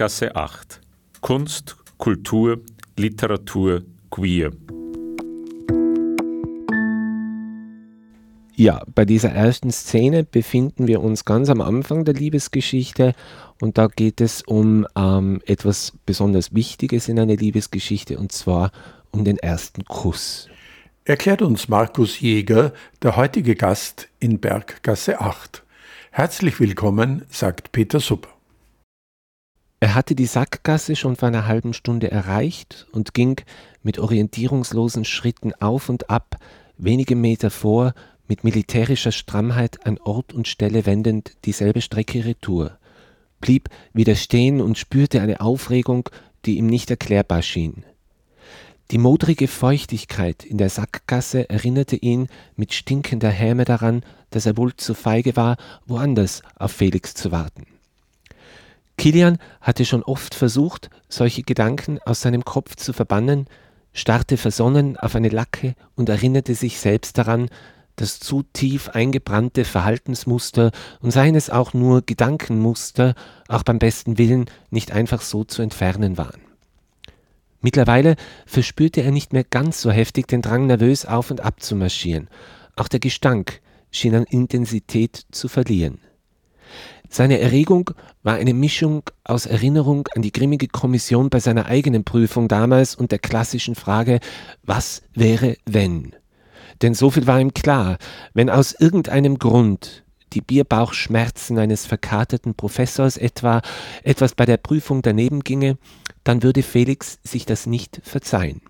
Berggasse 8. Kunst, Kultur, Literatur, Queer. Ja, bei dieser ersten Szene befinden wir uns ganz am Anfang der Liebesgeschichte und da geht es um ähm, etwas besonders Wichtiges in einer Liebesgeschichte und zwar um den ersten Kuss. Erklärt uns Markus Jäger, der heutige Gast in Berggasse 8. Herzlich willkommen, sagt Peter Supper. Er hatte die Sackgasse schon vor einer halben Stunde erreicht und ging mit orientierungslosen Schritten auf und ab, wenige Meter vor, mit militärischer Strammheit an Ort und Stelle wendend dieselbe Strecke retour, blieb wieder stehen und spürte eine Aufregung, die ihm nicht erklärbar schien. Die modrige Feuchtigkeit in der Sackgasse erinnerte ihn mit stinkender Häme daran, dass er wohl zu feige war, woanders auf Felix zu warten. Kilian hatte schon oft versucht, solche Gedanken aus seinem Kopf zu verbannen, starrte versonnen auf eine Lacke und erinnerte sich selbst daran, dass zu tief eingebrannte Verhaltensmuster und seien es auch nur Gedankenmuster auch beim besten Willen nicht einfach so zu entfernen waren. Mittlerweile verspürte er nicht mehr ganz so heftig den Drang, nervös auf und ab zu marschieren. Auch der Gestank schien an Intensität zu verlieren. Seine Erregung war eine Mischung aus Erinnerung an die grimmige Kommission bei seiner eigenen Prüfung damals und der klassischen Frage, was wäre wenn? Denn so viel war ihm klar, wenn aus irgendeinem Grund die Bierbauchschmerzen eines verkaterten Professors etwa etwas bei der Prüfung daneben ginge, dann würde Felix sich das nicht verzeihen.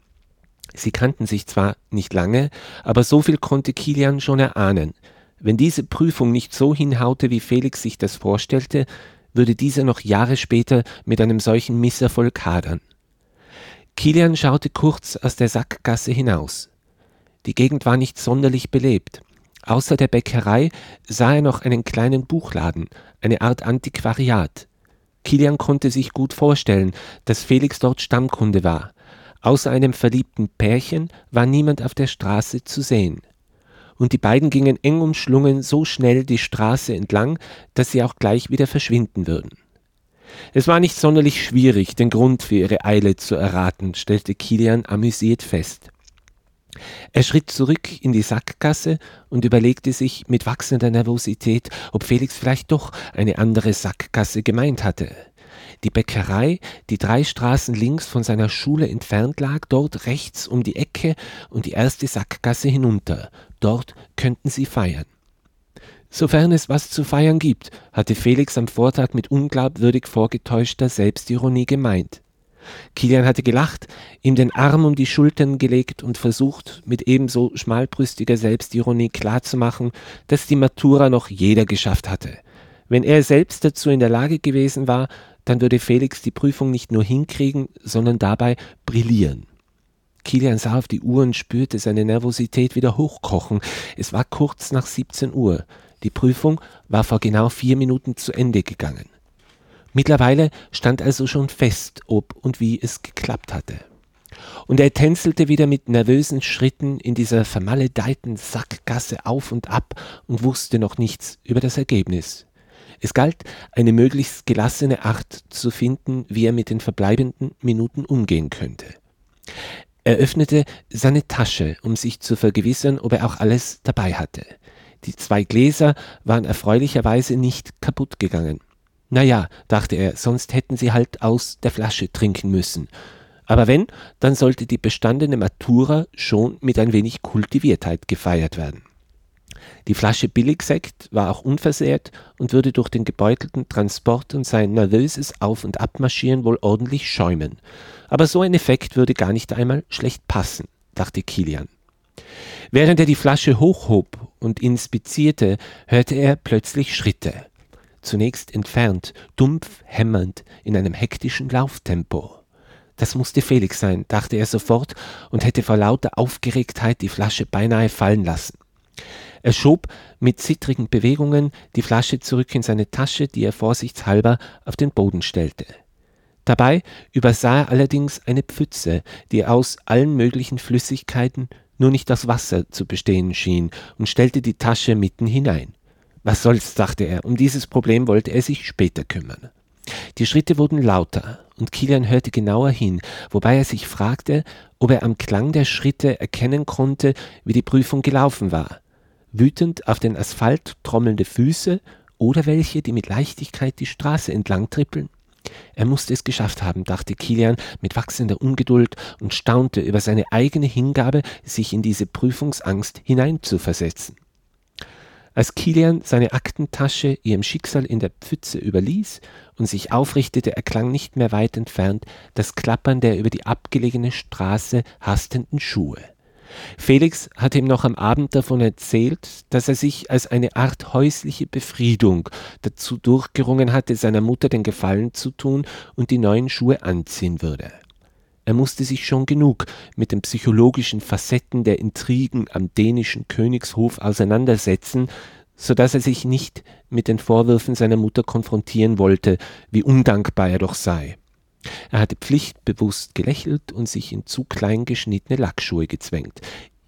Sie kannten sich zwar nicht lange, aber so viel konnte Kilian schon erahnen. Wenn diese Prüfung nicht so hinhaute, wie Felix sich das vorstellte, würde dieser noch Jahre später mit einem solchen Misserfolg hadern. Kilian schaute kurz aus der Sackgasse hinaus. Die Gegend war nicht sonderlich belebt. Außer der Bäckerei sah er noch einen kleinen Buchladen, eine Art Antiquariat. Kilian konnte sich gut vorstellen, dass Felix dort Stammkunde war. Außer einem verliebten Pärchen war niemand auf der Straße zu sehen. Und die beiden gingen eng umschlungen so schnell die Straße entlang, dass sie auch gleich wieder verschwinden würden. Es war nicht sonderlich schwierig, den Grund für ihre Eile zu erraten, stellte Kilian amüsiert fest. Er schritt zurück in die Sackgasse und überlegte sich mit wachsender Nervosität, ob Felix vielleicht doch eine andere Sackgasse gemeint hatte. Die Bäckerei, die drei Straßen links von seiner Schule entfernt lag, dort rechts um die Ecke und die erste Sackgasse hinunter. Dort könnten sie feiern. Sofern es was zu feiern gibt, hatte Felix am Vortag mit unglaubwürdig vorgetäuschter Selbstironie gemeint. Kilian hatte gelacht, ihm den Arm um die Schultern gelegt und versucht, mit ebenso schmalbrüstiger Selbstironie klarzumachen, dass die Matura noch jeder geschafft hatte. Wenn er selbst dazu in der Lage gewesen war, dann würde Felix die Prüfung nicht nur hinkriegen, sondern dabei brillieren. Kilian sah auf die Uhr und spürte seine Nervosität wieder hochkochen. Es war kurz nach 17 Uhr. Die Prüfung war vor genau vier Minuten zu Ende gegangen. Mittlerweile stand also schon fest, ob und wie es geklappt hatte. Und er tänzelte wieder mit nervösen Schritten in dieser vermaledeiten Sackgasse auf und ab und wusste noch nichts über das Ergebnis. Es galt, eine möglichst gelassene Art zu finden, wie er mit den verbleibenden Minuten umgehen könnte. Er öffnete seine Tasche, um sich zu vergewissern, ob er auch alles dabei hatte. Die zwei Gläser waren erfreulicherweise nicht kaputt gegangen. Naja, dachte er, sonst hätten sie halt aus der Flasche trinken müssen. Aber wenn, dann sollte die bestandene Matura schon mit ein wenig Kultiviertheit gefeiert werden. Die Flasche Billigsekt war auch unversehrt und würde durch den gebeutelten Transport und sein nervöses Auf- und Abmarschieren wohl ordentlich schäumen. Aber so ein Effekt würde gar nicht einmal schlecht passen, dachte Kilian. Während er die Flasche hochhob und inspizierte, hörte er plötzlich Schritte zunächst entfernt, dumpf hämmernd in einem hektischen Lauftempo. Das musste Felix sein, dachte er sofort und hätte vor lauter Aufgeregtheit die Flasche beinahe fallen lassen. Er schob mit zittrigen Bewegungen die Flasche zurück in seine Tasche, die er vorsichtshalber auf den Boden stellte. Dabei übersah er allerdings eine Pfütze, die aus allen möglichen Flüssigkeiten nur nicht aus Wasser zu bestehen schien, und stellte die Tasche mitten hinein. Was soll's, dachte er, um dieses Problem wollte er sich später kümmern. Die Schritte wurden lauter und Kilian hörte genauer hin, wobei er sich fragte, ob er am Klang der Schritte erkennen konnte, wie die Prüfung gelaufen war. Wütend auf den Asphalt trommelnde Füße oder welche, die mit Leichtigkeit die Straße entlang trippeln. Er musste es geschafft haben, dachte Kilian mit wachsender Ungeduld und staunte über seine eigene Hingabe, sich in diese Prüfungsangst hineinzuversetzen. Als Kilian seine Aktentasche ihrem Schicksal in der Pfütze überließ und sich aufrichtete, erklang nicht mehr weit entfernt das Klappern der über die abgelegene Straße hastenden Schuhe. Felix hatte ihm noch am Abend davon erzählt, dass er sich als eine Art häusliche Befriedung dazu durchgerungen hatte, seiner Mutter den Gefallen zu tun und die neuen Schuhe anziehen würde. Er musste sich schon genug mit den psychologischen Facetten der Intrigen am dänischen Königshof auseinandersetzen, so dass er sich nicht mit den Vorwürfen seiner Mutter konfrontieren wollte, wie undankbar er doch sei. Er hatte pflichtbewusst gelächelt und sich in zu klein geschnittene Lackschuhe gezwängt.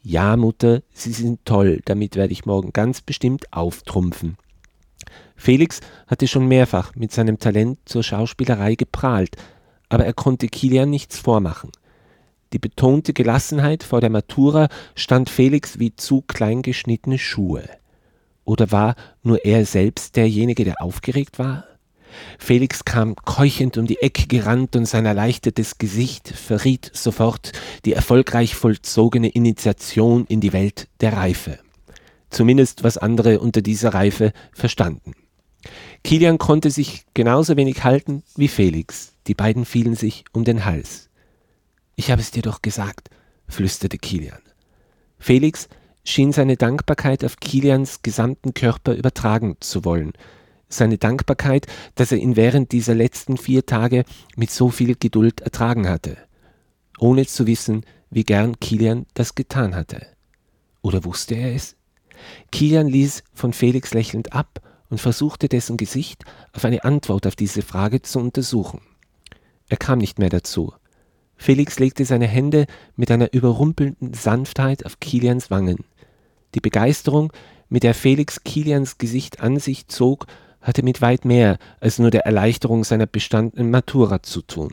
Ja, Mutter, Sie sind toll, damit werde ich morgen ganz bestimmt auftrumpfen. Felix hatte schon mehrfach mit seinem Talent zur Schauspielerei geprahlt, aber er konnte Kilian nichts vormachen. Die betonte Gelassenheit vor der Matura stand Felix wie zu klein geschnittene Schuhe. Oder war nur er selbst derjenige, der aufgeregt war? Felix kam keuchend um die Ecke gerannt und sein erleichtertes Gesicht verriet sofort die erfolgreich vollzogene Initiation in die Welt der Reife. Zumindest was andere unter dieser Reife verstanden. Kilian konnte sich genauso wenig halten wie Felix. Die beiden fielen sich um den Hals. Ich habe es dir doch gesagt, flüsterte Kilian. Felix schien seine Dankbarkeit auf Kilians gesamten Körper übertragen zu wollen, seine Dankbarkeit, dass er ihn während dieser letzten vier Tage mit so viel Geduld ertragen hatte, ohne zu wissen, wie gern Kilian das getan hatte. Oder wusste er es? Kilian ließ von Felix lächelnd ab und versuchte dessen Gesicht auf eine Antwort auf diese Frage zu untersuchen. Er kam nicht mehr dazu. Felix legte seine Hände mit einer überrumpelnden Sanftheit auf Kilians Wangen. Die Begeisterung, mit der Felix Kilians Gesicht an sich zog, hatte mit weit mehr als nur der Erleichterung seiner bestandenen Matura zu tun.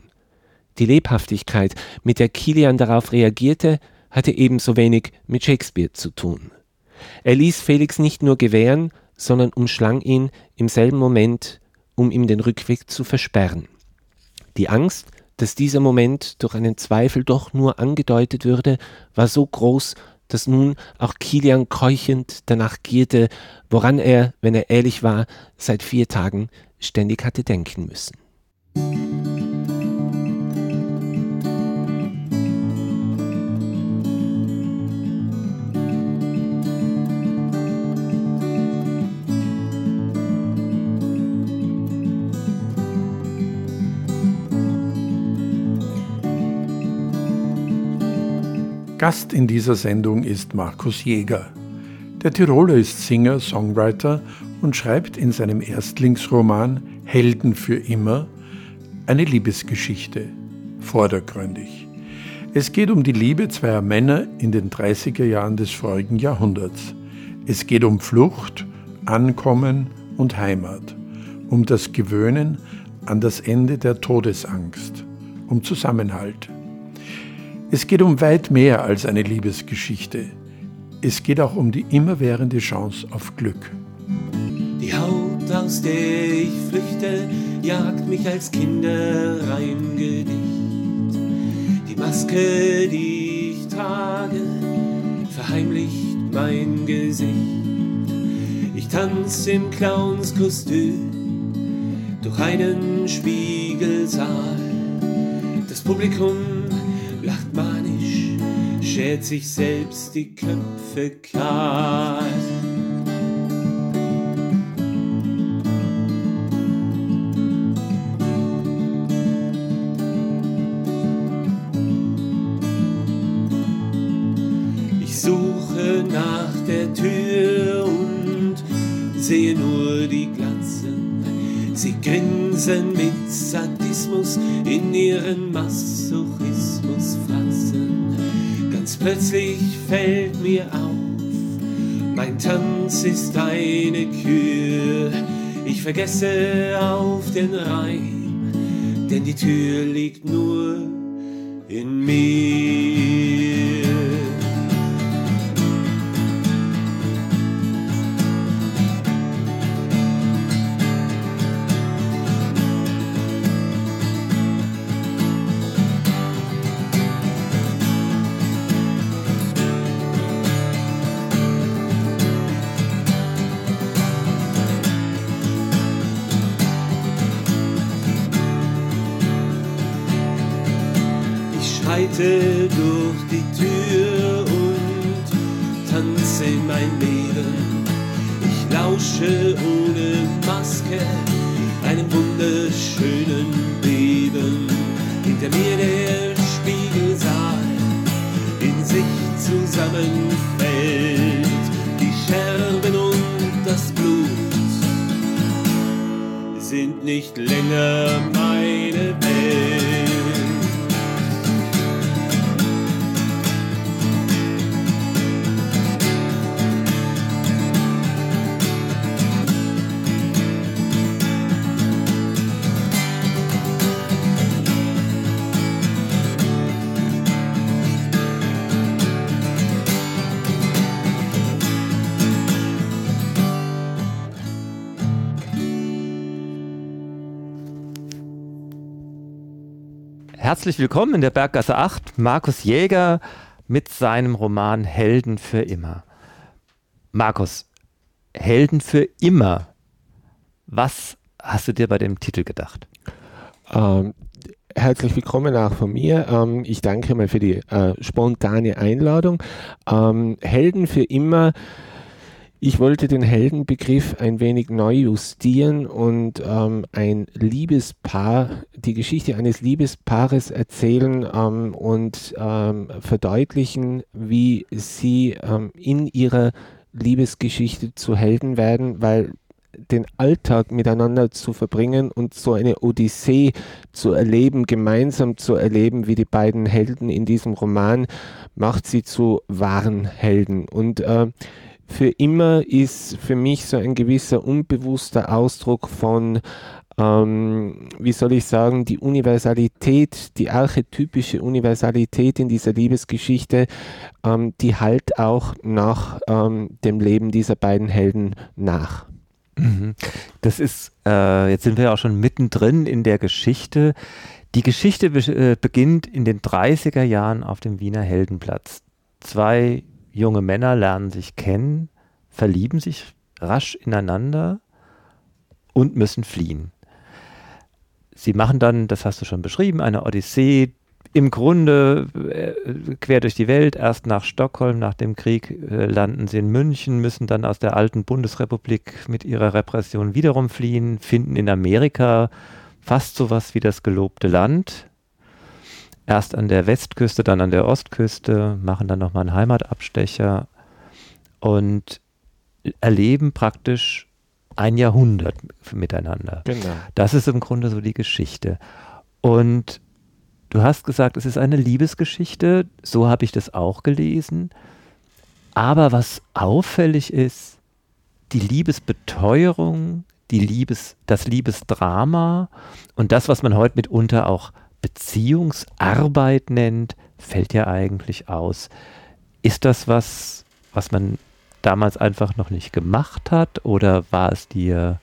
Die Lebhaftigkeit, mit der Kilian darauf reagierte, hatte ebenso wenig mit Shakespeare zu tun. Er ließ Felix nicht nur gewähren, sondern umschlang ihn im selben Moment, um ihm den Rückweg zu versperren. Die Angst, dass dieser Moment durch einen Zweifel doch nur angedeutet würde, war so groß dass nun auch Kilian keuchend danach gierte, woran er, wenn er ehrlich war, seit vier Tagen ständig hatte denken müssen. Gast in dieser Sendung ist Markus Jäger. Der Tiroler ist Singer, Songwriter und schreibt in seinem Erstlingsroman Helden für immer eine Liebesgeschichte, vordergründig. Es geht um die Liebe zweier Männer in den 30er Jahren des vorigen Jahrhunderts. Es geht um Flucht, Ankommen und Heimat, um das Gewöhnen an das Ende der Todesangst, um Zusammenhalt. Es geht um weit mehr als eine Liebesgeschichte. Es geht auch um die immerwährende Chance auf Glück. Die Haut, aus der ich flüchte, jagt mich als Kinderreimgedicht. Die Maske, die ich trage, verheimlicht mein Gesicht. Ich tanze im Clownskostüm durch einen Spiegelsaal. Das Publikum schert sich selbst die Köpfe kahl. Ich suche nach der Tür und sehe nur die Glatzen. Sie grinsen mit Sadismus in ihren Masochismus plötzlich fällt mir auf, mein Tanz ist eine Kür. Ich vergesse auf den Rhein, denn die Tür liegt nur in mir. Herzlich willkommen in der Berggasse 8, Markus Jäger mit seinem Roman Helden für immer. Markus, Helden für immer. Was hast du dir bei dem Titel gedacht? Ähm, herzlich willkommen auch von mir. Ähm, ich danke mal für die äh, spontane Einladung. Ähm, Helden für immer ich wollte den Heldenbegriff ein wenig neu justieren und ähm, ein Liebespaar, die Geschichte eines Liebespaares erzählen ähm, und ähm, verdeutlichen, wie sie ähm, in ihrer Liebesgeschichte zu Helden werden, weil den Alltag miteinander zu verbringen und so eine Odyssee zu erleben, gemeinsam zu erleben, wie die beiden Helden in diesem Roman, macht sie zu wahren Helden. Und äh, für immer ist für mich so ein gewisser unbewusster Ausdruck von, ähm, wie soll ich sagen, die Universalität, die archetypische Universalität in dieser Liebesgeschichte, ähm, die halt auch nach ähm, dem Leben dieser beiden Helden nach. Mhm. Das ist, äh, jetzt sind wir ja auch schon mittendrin in der Geschichte. Die Geschichte be äh, beginnt in den 30er Jahren auf dem Wiener Heldenplatz. Zwei junge Männer lernen sich kennen, verlieben sich rasch ineinander und müssen fliehen. Sie machen dann, das hast du schon beschrieben, eine Odyssee, im Grunde äh, quer durch die Welt, erst nach Stockholm, nach dem Krieg äh, landen sie in München, müssen dann aus der alten Bundesrepublik mit ihrer Repression wiederum fliehen, finden in Amerika fast sowas wie das gelobte Land, erst an der Westküste, dann an der Ostküste, machen dann nochmal einen Heimatabstecher und erleben praktisch ein Jahrhundert miteinander. Genau. Das ist im Grunde so die Geschichte. Und du hast gesagt, es ist eine Liebesgeschichte, so habe ich das auch gelesen. Aber was auffällig ist, die Liebesbeteuerung, die Liebes, das Liebesdrama und das, was man heute mitunter auch Beziehungsarbeit nennt, fällt ja eigentlich aus. Ist das was, was man damals einfach noch nicht gemacht hat oder war es dir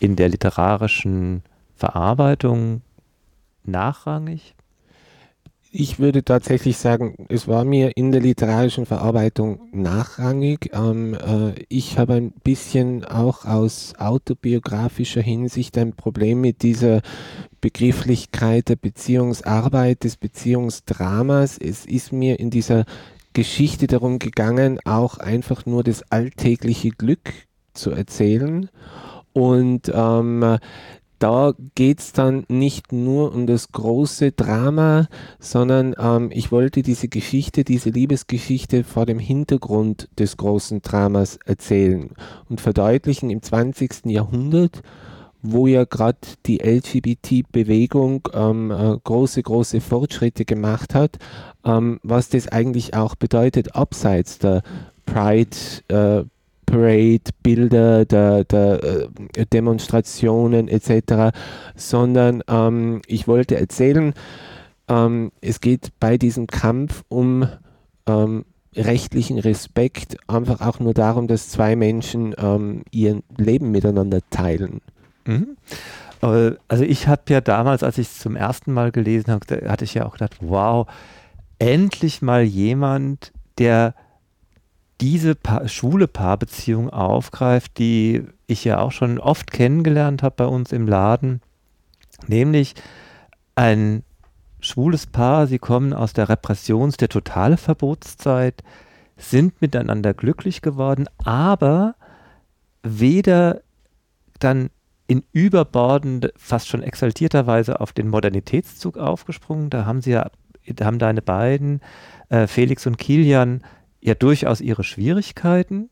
in der literarischen Verarbeitung nachrangig? Ich würde tatsächlich sagen, es war mir in der literarischen Verarbeitung nachrangig. Ähm, äh, ich habe ein bisschen auch aus autobiografischer Hinsicht ein Problem mit dieser Begrifflichkeit der Beziehungsarbeit, des Beziehungsdramas. Es ist mir in dieser Geschichte darum gegangen, auch einfach nur das alltägliche Glück zu erzählen. Und ähm, da geht es dann nicht nur um das große Drama, sondern ähm, ich wollte diese Geschichte, diese Liebesgeschichte vor dem Hintergrund des großen Dramas erzählen und verdeutlichen im 20. Jahrhundert, wo ja gerade die LGBT-Bewegung ähm, äh, große, große Fortschritte gemacht hat, ähm, was das eigentlich auch bedeutet, abseits der Pride, äh, Parade, Bilder der, der äh, Demonstrationen etc., sondern ähm, ich wollte erzählen, ähm, es geht bei diesem Kampf um ähm, rechtlichen Respekt, einfach auch nur darum, dass zwei Menschen ähm, ihr Leben miteinander teilen. Mhm. Also ich habe ja damals, als ich es zum ersten Mal gelesen habe, hatte ich ja auch gedacht, wow, endlich mal jemand, der diese pa schwule Paarbeziehung aufgreift, die ich ja auch schon oft kennengelernt habe bei uns im Laden, nämlich ein schwules Paar, sie kommen aus der Repressions-, der totale Verbotszeit, sind miteinander glücklich geworden, aber weder dann in überbordend, fast schon exaltierter Weise auf den Modernitätszug aufgesprungen. Da haben sie ja, haben deine beiden, äh, Felix und Kilian, ja durchaus ihre Schwierigkeiten,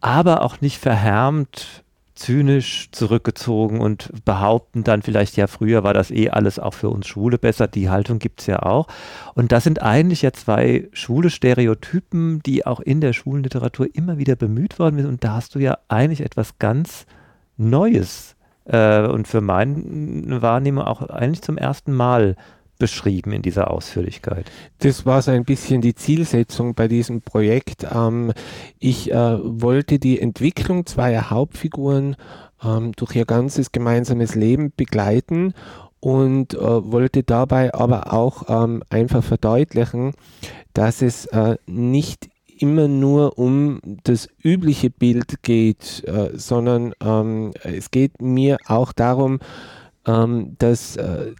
aber auch nicht verhärmt zynisch zurückgezogen und behaupten dann vielleicht, ja, früher war das eh alles auch für uns Schwule besser. Die Haltung gibt es ja auch. Und das sind eigentlich ja zwei schwule Stereotypen, die auch in der schwulen Literatur immer wieder bemüht worden sind. Und da hast du ja eigentlich etwas ganz Neues äh, und für meine Wahrnehmung auch eigentlich zum ersten Mal beschrieben in dieser Ausführlichkeit. Das war so ein bisschen die Zielsetzung bei diesem Projekt. Ähm, ich äh, wollte die Entwicklung zweier Hauptfiguren ähm, durch ihr ganzes gemeinsames Leben begleiten und äh, wollte dabei aber auch ähm, einfach verdeutlichen, dass es äh, nicht immer nur um das übliche Bild geht, äh, sondern ähm, es geht mir auch darum, ähm, dass äh,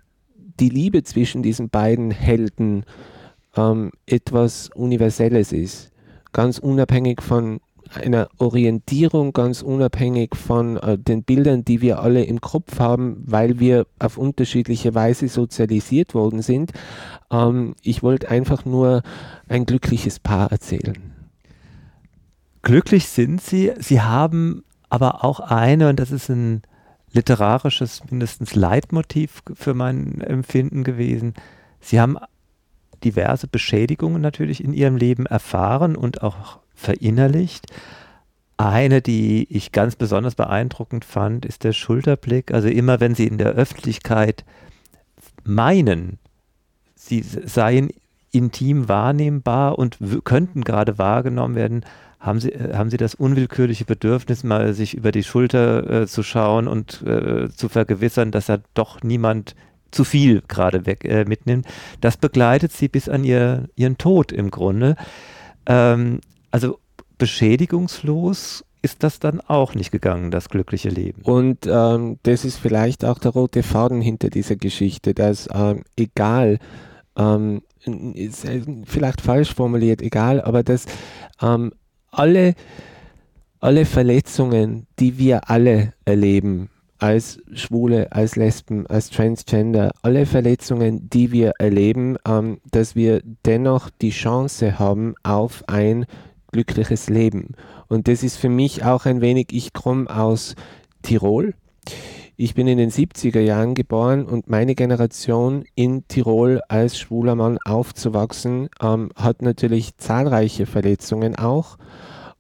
die Liebe zwischen diesen beiden Helden ähm, etwas Universelles ist. Ganz unabhängig von einer Orientierung, ganz unabhängig von äh, den Bildern, die wir alle im Kopf haben, weil wir auf unterschiedliche Weise sozialisiert worden sind. Ähm, ich wollte einfach nur ein glückliches Paar erzählen. Glücklich sind sie. Sie haben aber auch eine, und das ist ein literarisches mindestens Leitmotiv für mein Empfinden gewesen. Sie haben diverse Beschädigungen natürlich in ihrem Leben erfahren und auch verinnerlicht. Eine, die ich ganz besonders beeindruckend fand, ist der Schulterblick. Also immer wenn sie in der Öffentlichkeit meinen, sie seien intim wahrnehmbar und könnten gerade wahrgenommen werden, haben Sie, äh, haben Sie das unwillkürliche Bedürfnis, mal sich über die Schulter äh, zu schauen und äh, zu vergewissern, dass da doch niemand zu viel gerade weg äh, mitnimmt. Das begleitet Sie bis an ihr, Ihren Tod im Grunde. Ähm, also beschädigungslos ist das dann auch nicht gegangen, das glückliche Leben. Und ähm, das ist vielleicht auch der rote Faden hinter dieser Geschichte, dass ähm, egal, ähm, ist vielleicht falsch formuliert, egal, aber dass ähm, alle, alle Verletzungen, die wir alle erleben, als Schwule, als Lesben, als Transgender, alle Verletzungen, die wir erleben, ähm, dass wir dennoch die Chance haben auf ein glückliches Leben. Und das ist für mich auch ein wenig, ich komme aus Tirol. Ich bin in den 70er Jahren geboren und meine Generation in Tirol als schwuler Mann aufzuwachsen, ähm, hat natürlich zahlreiche Verletzungen auch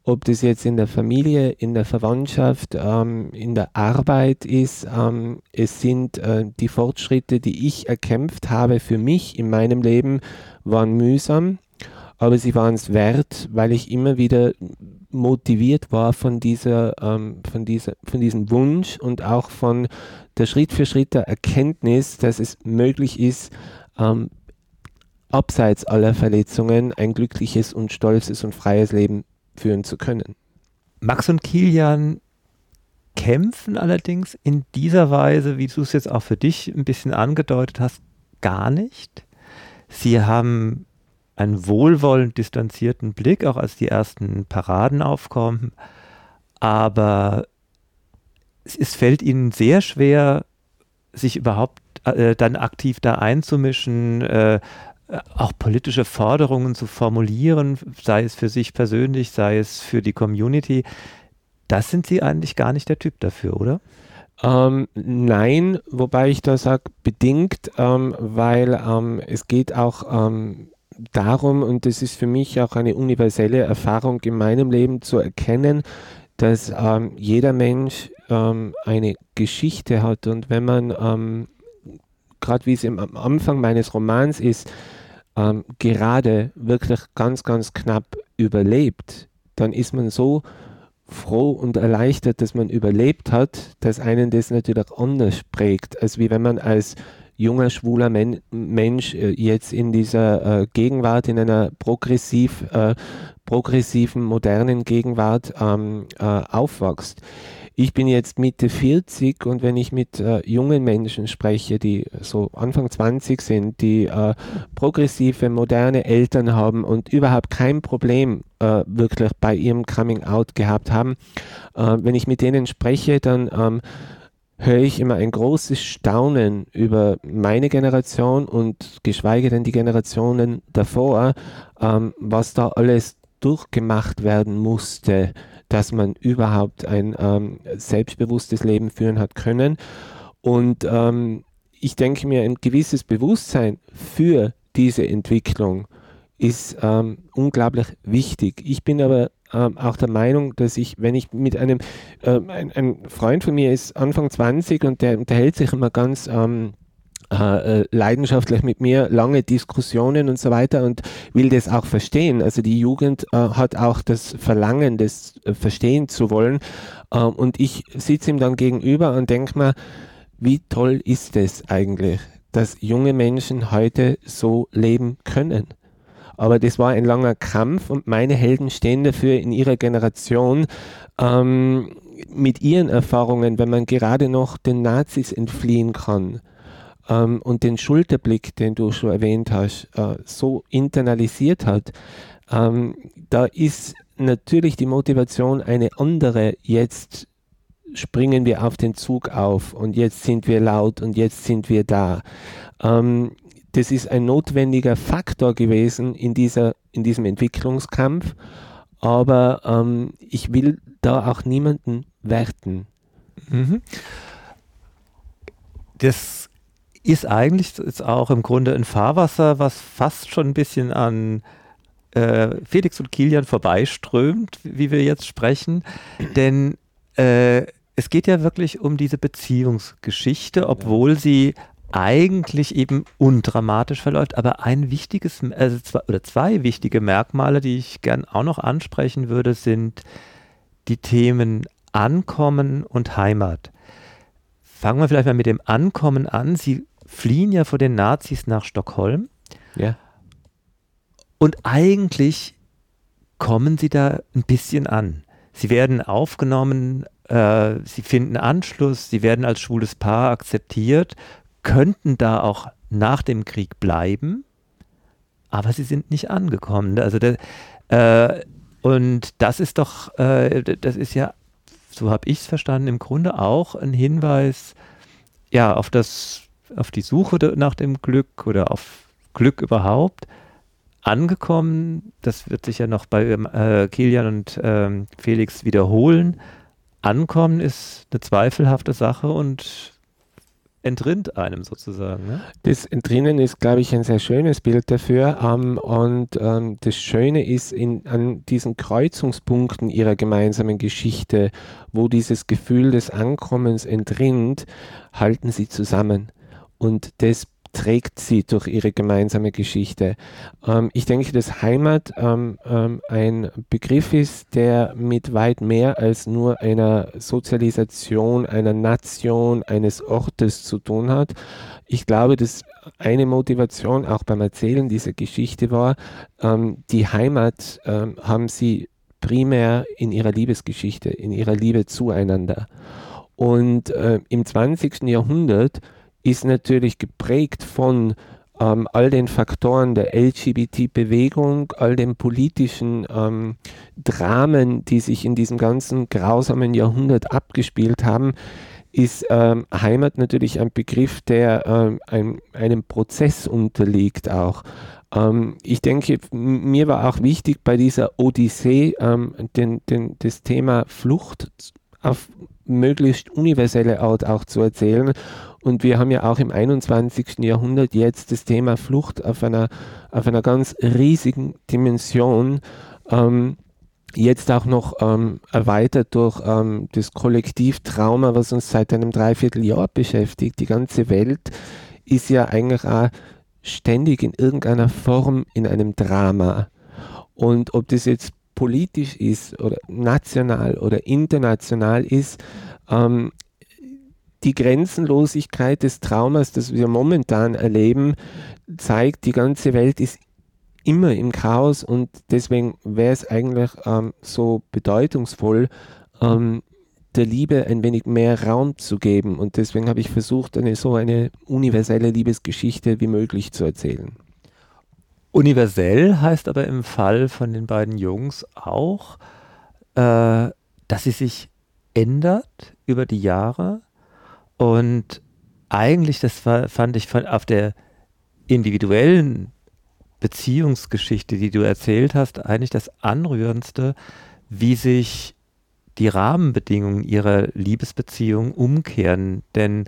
ob das jetzt in der Familie, in der Verwandtschaft, ähm, in der Arbeit ist. Ähm, es sind äh, die Fortschritte, die ich erkämpft habe für mich in meinem Leben, waren mühsam, aber sie waren es wert, weil ich immer wieder motiviert war von dieser, ähm, von dieser, von diesem Wunsch und auch von der Schritt für Schritt der Erkenntnis, dass es möglich ist, ähm, abseits aller Verletzungen ein glückliches und stolzes und freies Leben führen zu können. Max und Kilian kämpfen allerdings in dieser Weise, wie du es jetzt auch für dich ein bisschen angedeutet hast, gar nicht. Sie haben einen wohlwollend distanzierten Blick, auch als die ersten Paraden aufkommen, aber es, es fällt ihnen sehr schwer, sich überhaupt äh, dann aktiv da einzumischen, äh, auch politische Forderungen zu formulieren, sei es für sich persönlich, sei es für die Community, das sind Sie eigentlich gar nicht der Typ dafür, oder? Ähm, nein, wobei ich da sage, bedingt, ähm, weil ähm, es geht auch ähm, darum, und das ist für mich auch eine universelle Erfahrung in meinem Leben zu erkennen, dass ähm, jeder Mensch ähm, eine Geschichte hat. Und wenn man, ähm, gerade wie es am Anfang meines Romans ist, ähm, gerade wirklich ganz, ganz knapp überlebt, dann ist man so froh und erleichtert, dass man überlebt hat, dass einen das natürlich anders prägt, als wie wenn man als junger, schwuler Men Mensch äh, jetzt in dieser äh, Gegenwart, in einer progressiv, äh, progressiven, modernen Gegenwart ähm, äh, aufwächst. Ich bin jetzt Mitte 40 und wenn ich mit äh, jungen Menschen spreche, die so Anfang 20 sind, die äh, progressive, moderne Eltern haben und überhaupt kein Problem äh, wirklich bei ihrem Coming Out gehabt haben, wenn ich mit denen spreche, dann ähm, höre ich immer ein großes Staunen über meine Generation und geschweige denn die Generationen davor, ähm, was da alles durchgemacht werden musste, dass man überhaupt ein ähm, selbstbewusstes Leben führen hat können. Und ähm, ich denke mir, ein gewisses Bewusstsein für diese Entwicklung ist ähm, unglaublich wichtig. Ich bin aber ähm, auch der Meinung, dass ich, wenn ich mit einem, ähm, ein, ein, Freund von mir ist Anfang 20 und der unterhält sich immer ganz ähm, äh, äh, leidenschaftlich mit mir, lange Diskussionen und so weiter und will das auch verstehen. Also die Jugend äh, hat auch das Verlangen, das äh, verstehen zu wollen. Ähm, und ich sitze ihm dann gegenüber und denke mir, wie toll ist es eigentlich, dass junge Menschen heute so leben können. Aber das war ein langer Kampf und meine Helden stehen dafür in ihrer Generation ähm, mit ihren Erfahrungen, wenn man gerade noch den Nazis entfliehen kann ähm, und den Schulterblick, den du schon erwähnt hast, äh, so internalisiert hat, ähm, da ist natürlich die Motivation eine andere. Jetzt springen wir auf den Zug auf und jetzt sind wir laut und jetzt sind wir da. Ähm, das ist ein notwendiger Faktor gewesen in, dieser, in diesem Entwicklungskampf, aber ähm, ich will da auch niemanden werten. Mhm. Das ist eigentlich jetzt auch im Grunde ein Fahrwasser, was fast schon ein bisschen an äh, Felix und Kilian vorbeiströmt, wie wir jetzt sprechen. Denn äh, es geht ja wirklich um diese Beziehungsgeschichte, obwohl sie eigentlich eben undramatisch verläuft. Aber ein wichtiges, also zwei, oder zwei wichtige Merkmale, die ich gern auch noch ansprechen würde, sind die Themen Ankommen und Heimat. Fangen wir vielleicht mal mit dem Ankommen an. Sie fliehen ja vor den Nazis nach Stockholm. Ja. Und eigentlich kommen sie da ein bisschen an. Sie werden aufgenommen, äh, sie finden Anschluss, sie werden als schwules Paar akzeptiert, könnten da auch nach dem Krieg bleiben, aber sie sind nicht angekommen. Also der, äh, und das ist doch, äh, das ist ja, so habe ich es verstanden, im Grunde auch ein Hinweis ja, auf das auf die Suche nach dem Glück oder auf Glück überhaupt angekommen. Das wird sich ja noch bei äh, Kilian und ähm, Felix wiederholen. Ankommen ist eine zweifelhafte Sache und entrinnt einem sozusagen. Ne? Das Entrinnen ist, glaube ich, ein sehr schönes Bild dafür. Ähm, und ähm, das Schöne ist in, an diesen Kreuzungspunkten ihrer gemeinsamen Geschichte, wo dieses Gefühl des Ankommens entrinnt, halten sie zusammen und das trägt sie durch ihre gemeinsame Geschichte. Ähm, ich denke, dass Heimat ähm, ähm, ein Begriff ist, der mit weit mehr als nur einer Sozialisation einer Nation, eines Ortes zu tun hat. Ich glaube, dass eine Motivation auch beim Erzählen dieser Geschichte war, ähm, die Heimat ähm, haben sie primär in ihrer Liebesgeschichte, in ihrer Liebe zueinander. Und äh, im 20. Jahrhundert ist natürlich geprägt von ähm, all den Faktoren der LGBT-Bewegung, all den politischen ähm, Dramen, die sich in diesem ganzen grausamen Jahrhundert abgespielt haben, ist ähm, Heimat natürlich ein Begriff, der ähm, ein, einem Prozess unterliegt auch. Ähm, ich denke, mir war auch wichtig bei dieser Odyssee ähm, den, den, das Thema Flucht auf möglichst universelle Art auch zu erzählen Und wir haben ja auch im 21. Jahrhundert jetzt das Thema Flucht auf einer, auf einer ganz riesigen Dimension. Ähm, jetzt auch noch ähm, erweitert durch ähm, das Kollektivtrauma, was uns seit einem Dreivierteljahr beschäftigt. Die ganze Welt ist ja eigentlich auch ständig in irgendeiner Form in einem Drama. Und ob das jetzt politisch ist oder national oder international ist, ähm, die Grenzenlosigkeit des Traumas, das wir momentan erleben, zeigt, die ganze Welt ist immer im Chaos und deswegen wäre es eigentlich ähm, so bedeutungsvoll, ähm, der Liebe ein wenig mehr Raum zu geben. Und deswegen habe ich versucht, eine so eine universelle Liebesgeschichte wie möglich zu erzählen. Universell heißt aber im Fall von den beiden Jungs auch, äh, dass sie sich ändert über die Jahre und eigentlich, das war, fand ich von, auf der individuellen Beziehungsgeschichte, die du erzählt hast, eigentlich das Anrührendste, wie sich die Rahmenbedingungen ihrer Liebesbeziehung umkehren. Denn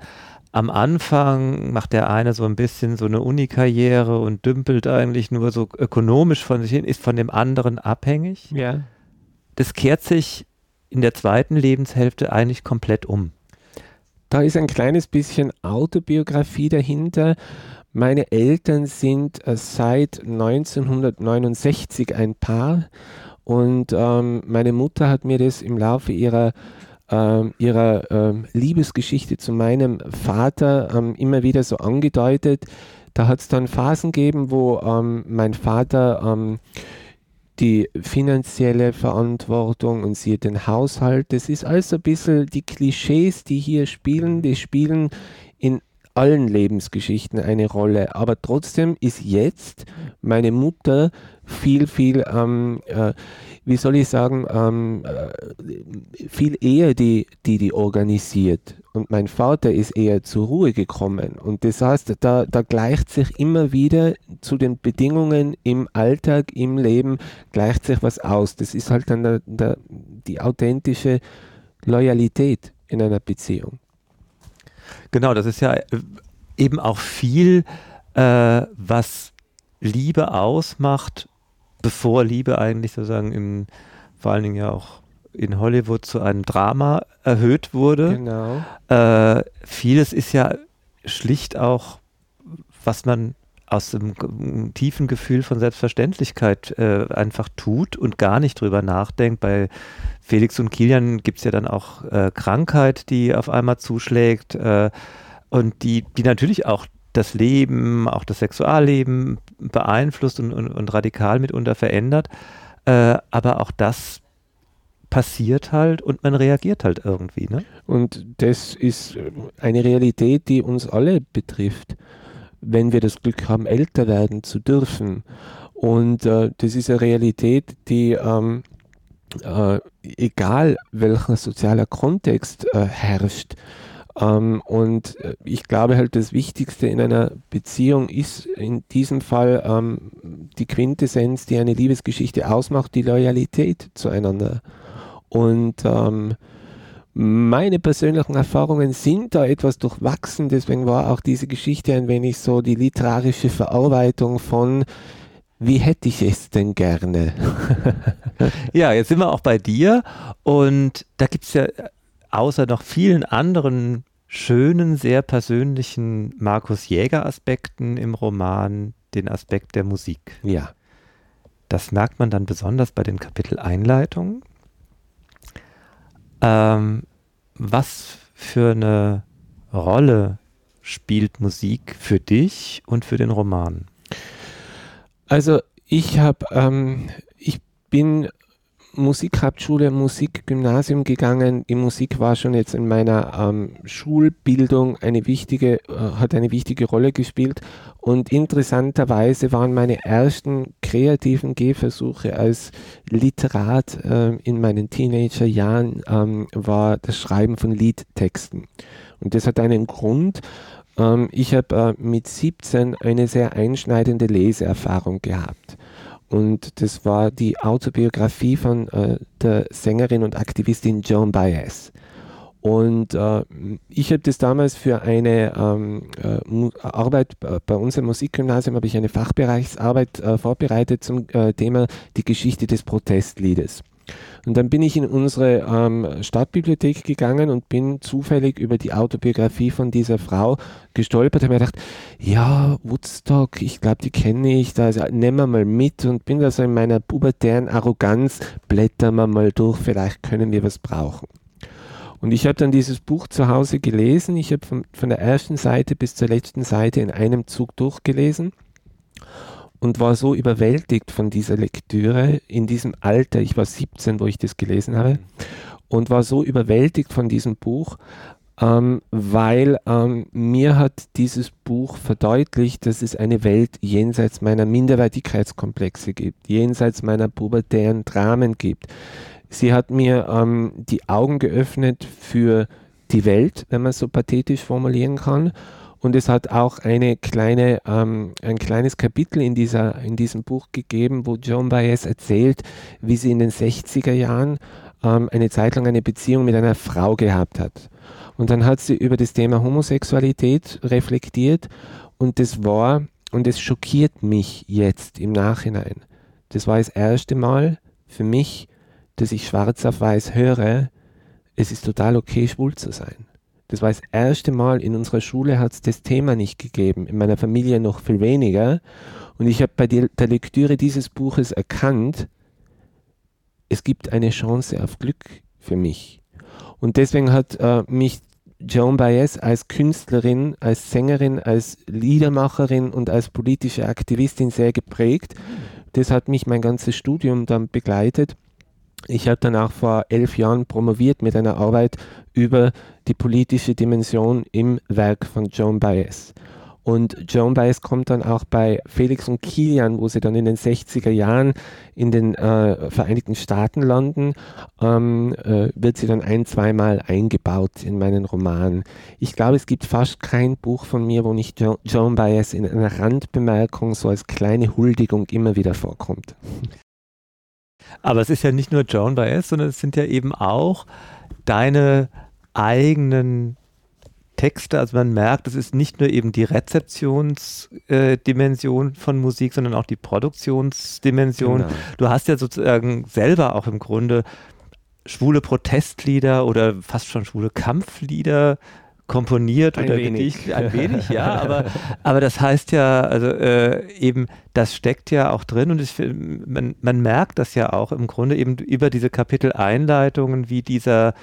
am Anfang macht der eine so ein bisschen so eine Unikarriere und dümpelt eigentlich nur so ökonomisch von sich hin, ist von dem anderen abhängig. Ja. Das kehrt sich in der zweiten Lebenshälfte eigentlich komplett um. Da ist ein kleines bisschen Autobiografie dahinter. Meine Eltern sind äh, seit 1969 ein Paar und ähm, meine Mutter hat mir das im Laufe ihrer, ähm, ihrer ähm, Liebesgeschichte zu meinem Vater ähm, immer wieder so angedeutet. Da hat es dann Phasen gegeben, wo ähm, mein Vater ähm, die finanzielle Verantwortung und sie den Haushalt. Das ist alles ein bisschen die Klischees, die hier spielen, die spielen in allen Lebensgeschichten eine Rolle. Aber trotzdem ist jetzt meine Mutter viel, viel, ähm, äh, wie soll ich sagen, ähm, äh, viel eher die, die, die organisiert. Und mein Vater ist eher zur Ruhe gekommen. Und das heißt, da, da gleicht sich immer wieder zu den Bedingungen im Alltag, im Leben, gleicht sich was aus. Das ist halt dann der, der, die authentische Loyalität in einer Beziehung. Genau, das ist ja äh, eben auch viel, äh, was Liebe ausmacht, bevor Liebe eigentlich sozusagen im, vor allen Dingen ja auch in Hollywood zu einem Drama erhöht wurde. Genau. Äh, vieles ist ja schlicht auch, was man aus dem tiefen Gefühl von Selbstverständlichkeit äh, einfach tut und gar nicht drüber nachdenkt. Bei Felix und Kilian gibt es ja dann auch äh, Krankheit, die auf einmal zuschlägt äh, und die, die natürlich auch das Leben, auch das Sexualleben beeinflusst und, und, und radikal mitunter verändert. Äh, aber auch das passiert halt und man reagiert halt irgendwie. Ne? Und das ist eine Realität, die uns alle betrifft wenn wir das Glück haben, älter werden zu dürfen. Und äh, das ist eine Realität, die ähm, äh, egal welcher sozialer Kontext äh, herrscht. Ähm, und äh, ich glaube halt, das Wichtigste in einer Beziehung ist in diesem Fall ähm, die Quintessenz, die eine Liebesgeschichte ausmacht, die Loyalität zueinander. Und ähm, meine persönlichen Erfahrungen sind da etwas durchwachsen, deswegen war auch diese Geschichte ein wenig so die literarische Verarbeitung von wie hätte ich es denn gerne? ja, jetzt sind wir auch bei dir und da gibt es ja außer noch vielen anderen schönen, sehr persönlichen Markus Jäger-Aspekten im Roman den Aspekt der Musik. Ja. Das merkt man dann besonders bei den Kapitel-Einleitungen. Ähm, was für eine Rolle spielt Musik für dich und für den Roman? Also ich habe, ähm, ich bin Musikhauptschule, Musikgymnasium gegangen. Die Musik war schon jetzt in meiner ähm, Schulbildung eine wichtige, äh, hat eine wichtige Rolle gespielt. Und interessanterweise waren meine ersten kreativen Gehversuche als Literat äh, in meinen Teenagerjahren ähm, war das Schreiben von Liedtexten. Und das hat einen Grund. Ähm, ich habe äh, mit 17 eine sehr einschneidende Leseerfahrung gehabt. Und das war die Autobiografie von äh, der Sängerin und Aktivistin Joan Baez. Und äh, ich habe das damals für eine ähm, äh, Arbeit bei uns im Musikgymnasium, habe ich eine Fachbereichsarbeit äh, vorbereitet zum äh, Thema die Geschichte des Protestliedes. Und dann bin ich in unsere ähm, Stadtbibliothek gegangen und bin zufällig über die Autobiografie von dieser Frau gestolpert. Habe mir gedacht, ja, Woodstock, ich glaube, die kenne ich, da also, nehmen wir mal mit und bin da so in meiner pubertären Arroganz, blättern wir mal durch, vielleicht können wir was brauchen. Und ich habe dann dieses Buch zu Hause gelesen. Ich habe von, von der ersten Seite bis zur letzten Seite in einem Zug durchgelesen und war so überwältigt von dieser Lektüre in diesem Alter, ich war 17, wo ich das gelesen habe, und war so überwältigt von diesem Buch, ähm, weil ähm, mir hat dieses Buch verdeutlicht, dass es eine Welt jenseits meiner Minderwertigkeitskomplexe gibt, jenseits meiner pubertären Dramen gibt. Sie hat mir ähm, die Augen geöffnet für die Welt, wenn man so pathetisch formulieren kann und es hat auch eine kleine, ähm, ein kleines Kapitel in, dieser, in diesem Buch gegeben, wo Joan Baez erzählt, wie sie in den 60er Jahren ähm, eine Zeit lang eine Beziehung mit einer Frau gehabt hat. Und dann hat sie über das Thema Homosexualität reflektiert und das war, und es schockiert mich jetzt im Nachhinein. Das war das erste Mal für mich, dass ich schwarz auf weiß höre, es ist total okay, schwul zu sein. Das war das erste Mal in unserer Schule hat es das Thema nicht gegeben, in meiner Familie noch viel weniger. Und ich habe bei der, Lektüre dieses Buches erkannt, es gibt eine Chance auf Glück für mich. Und deswegen hat äh, mich Joan Baez als Künstlerin, als Sängerin, als Liedermacherin und als politische Aktivistin sehr geprägt. Das hat mich mein ganzes Studium dann begleitet. Ich habe danach vor elf Jahren promoviert mit einer Arbeit über die politische Dimension im Werk von Joan Baez. Und Joan Baez kommt dann auch bei Felix und Kilian, wo sie dann in den 60er Jahren in den äh, Vereinigten Staaten landen, ähm, äh, wird sie dann ein, zweimal eingebaut in meinen Roman. Ich glaube, es gibt fast kein Buch von mir, wo nicht jo Joan Baez in einer Randbemerkung so als kleine Huldigung immer wieder vorkommt. Aber es ist ja nicht nur Joan Baez, sondern es sind ja eben auch deine eigenen Texte. Also man merkt, es ist nicht nur eben die Rezeptionsdimension äh, von Musik, sondern auch die Produktionsdimension. Genau. Du hast ja sozusagen selber auch im Grunde schwule Protestlieder oder fast schon schwule Kampflieder komponiert ein oder wenig. ein wenig, ja, aber, aber das heißt ja, also äh, eben, das steckt ja auch drin und ich, man, man merkt das ja auch im Grunde eben über diese Kapiteleinleitungen, wie dieser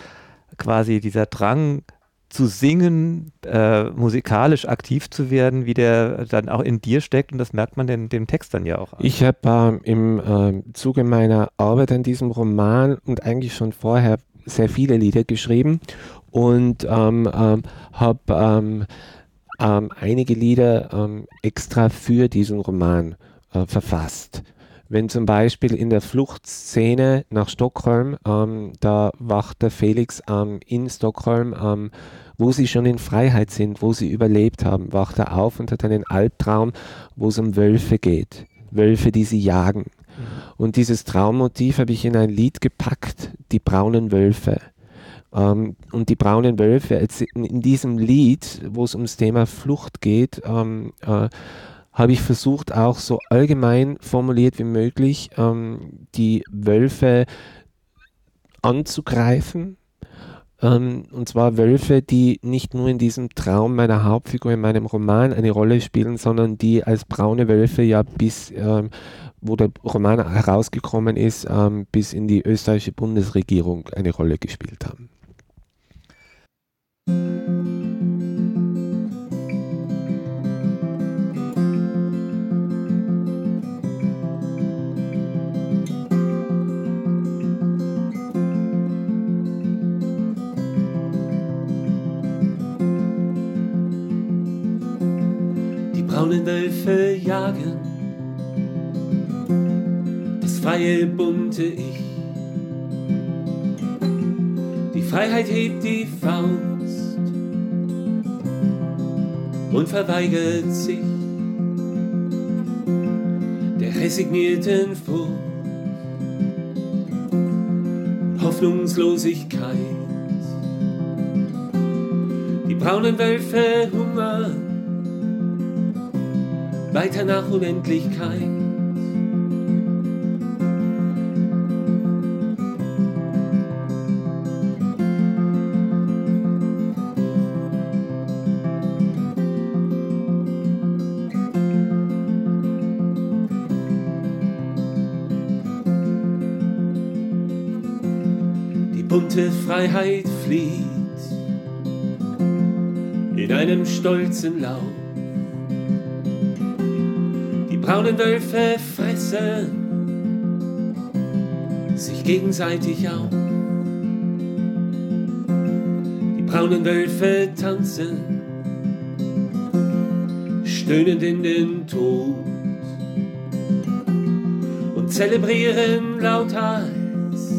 quasi dieser Drang zu singen, äh, musikalisch aktiv zu werden, wie der dann auch in dir steckt und das merkt man den, dem Text dann ja auch. An. Ich habe äh, im äh, Zuge meiner Arbeit an diesem Roman und eigentlich schon vorher sehr viele Lieder geschrieben und ähm, ähm, habe ähm, ähm, einige Lieder ähm, extra für diesen Roman äh, verfasst. Wenn zum Beispiel in der Fluchtszene nach Stockholm, ähm, da wacht der Felix in Stockholm, wo sie schon in Freiheit sind, wo sie überlebt haben, wacht er auf und hat einen Albtraum, wo es um Wölfe geht. Wölfe, die sie jagen. Mhm. Und dieses Traummotiv habe ich in ein Lied gepackt, die braunen Wölfe. Ähm, und die braunen Wölfe, in diesem Lied, wo es ums Thema Flucht geht, ähm, äh, habe ich versucht, auch so allgemein formuliert wie möglich ähm, die Wölfe anzugreifen. Ähm, und zwar Wölfe, die nicht nur in diesem Traum meiner Hauptfigur in meinem Roman eine Rolle spielen, sondern die als braune Wölfe ja bis, ähm, wo der Roman herausgekommen ist, ähm, bis in die österreichische Bundesregierung eine Rolle gespielt haben. Die braunen Wölfe jagen. Das freie bunte Ich. Die Freiheit hebt die Faust und verweigert sich der resignierten Furcht. Hoffnungslosigkeit. Braunen Wölfe Hunger, weiter nach Unendlichkeit. Die bunte Freiheit flieht in einem stolzen Lauf. Die braunen Wölfe fressen sich gegenseitig auf. Die braunen Wölfe tanzen, stöhnend in den Tod und zelebrieren lauthals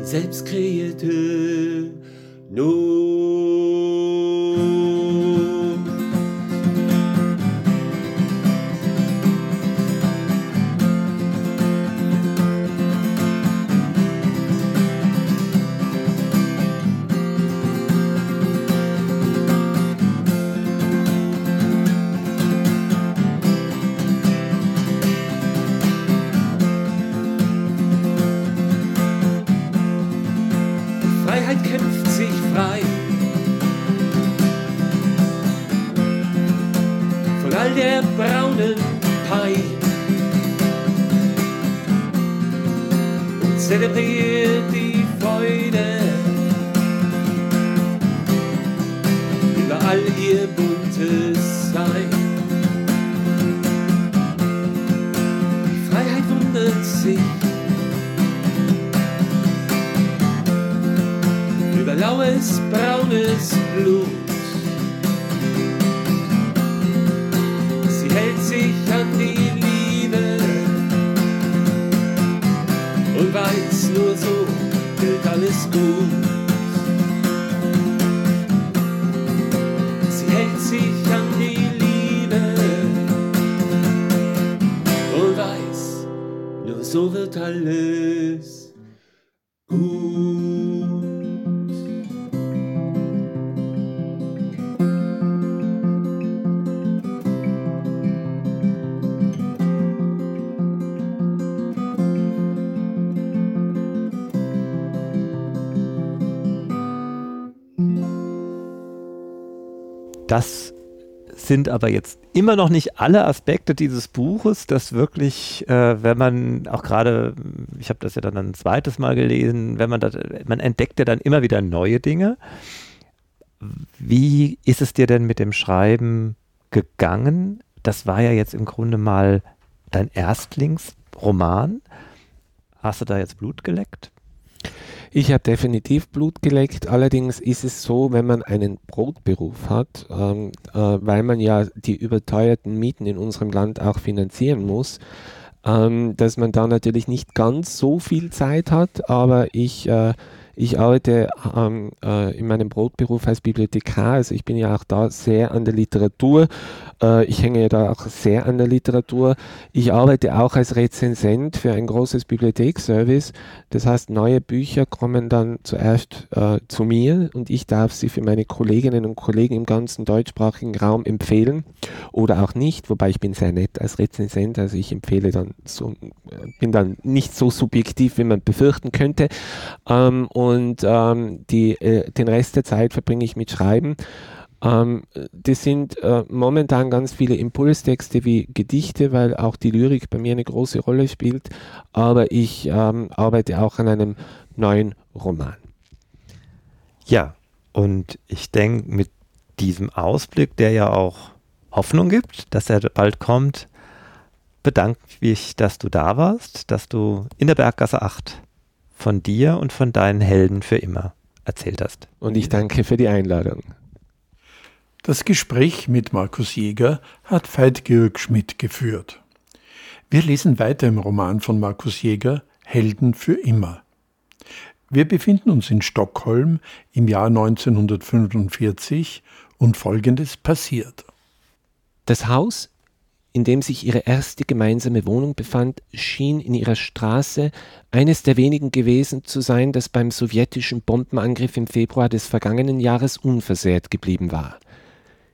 die selbst kreierte Not. Das sind aber jetzt immer noch nicht alle Aspekte dieses Buches, das wirklich, äh, wenn man auch gerade, ich habe das ja dann ein zweites Mal gelesen, wenn man das, man entdeckt ja dann immer wieder neue Dinge. Wie ist es dir denn mit dem Schreiben gegangen? Das war ja jetzt im Grunde mal dein Erstlingsroman. Hast du da jetzt Blut geleckt? Ich habe definitiv Blut geleckt. Allerdings ist es so, wenn man einen Brotberuf hat, ähm, äh, weil man ja die überteuerten Mieten in unserem Land auch finanzieren muss, ähm, dass man da natürlich nicht ganz so viel Zeit hat. Aber ich, äh, ich arbeite ähm, äh, in meinem Brotberuf als Bibliothekar, also ich bin ja auch da sehr an der Literatur. Äh, ich hänge ja da auch sehr an der Literatur. Ich arbeite auch als Rezensent für ein großes Bibliotheksservice. Das heißt, neue Bücher kommen dann zuerst äh, zu mir und ich darf sie für meine Kolleginnen und Kollegen im ganzen deutschsprachigen Raum empfehlen oder auch nicht, wobei ich bin sehr nett als Rezensent, also ich empfehle dann so, bin dann nicht so subjektiv, wie man befürchten könnte. Ähm, und ähm, die, äh, den Rest der Zeit verbringe ich mit Schreiben. Ähm, das sind äh, momentan ganz viele Impulstexte wie Gedichte, weil auch die Lyrik bei mir eine große Rolle spielt. Aber ich ähm, arbeite auch an einem neuen Roman. Ja, und ich denke, mit diesem Ausblick, der ja auch Hoffnung gibt, dass er bald kommt, bedanke ich mich, dass du da warst, dass du in der Berggasse 8 von dir und von deinen Helden für immer erzählt hast. Und ich danke für die Einladung. Das Gespräch mit Markus Jäger hat Veit-Georg Schmidt geführt. Wir lesen weiter im Roman von Markus Jäger Helden für immer. Wir befinden uns in Stockholm im Jahr 1945 und Folgendes passiert. Das Haus in dem sich ihre erste gemeinsame Wohnung befand, schien in ihrer Straße eines der wenigen gewesen zu sein, das beim sowjetischen Bombenangriff im Februar des vergangenen Jahres unversehrt geblieben war.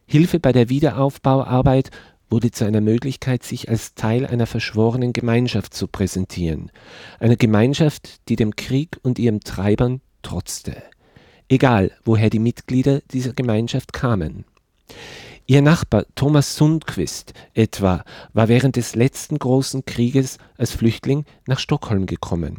Hilfe bei der Wiederaufbauarbeit wurde zu einer Möglichkeit, sich als Teil einer verschworenen Gemeinschaft zu präsentieren, einer Gemeinschaft, die dem Krieg und ihren Treibern trotzte, egal woher die Mitglieder dieser Gemeinschaft kamen. Ihr Nachbar Thomas Sundquist etwa war während des letzten großen Krieges als Flüchtling nach Stockholm gekommen.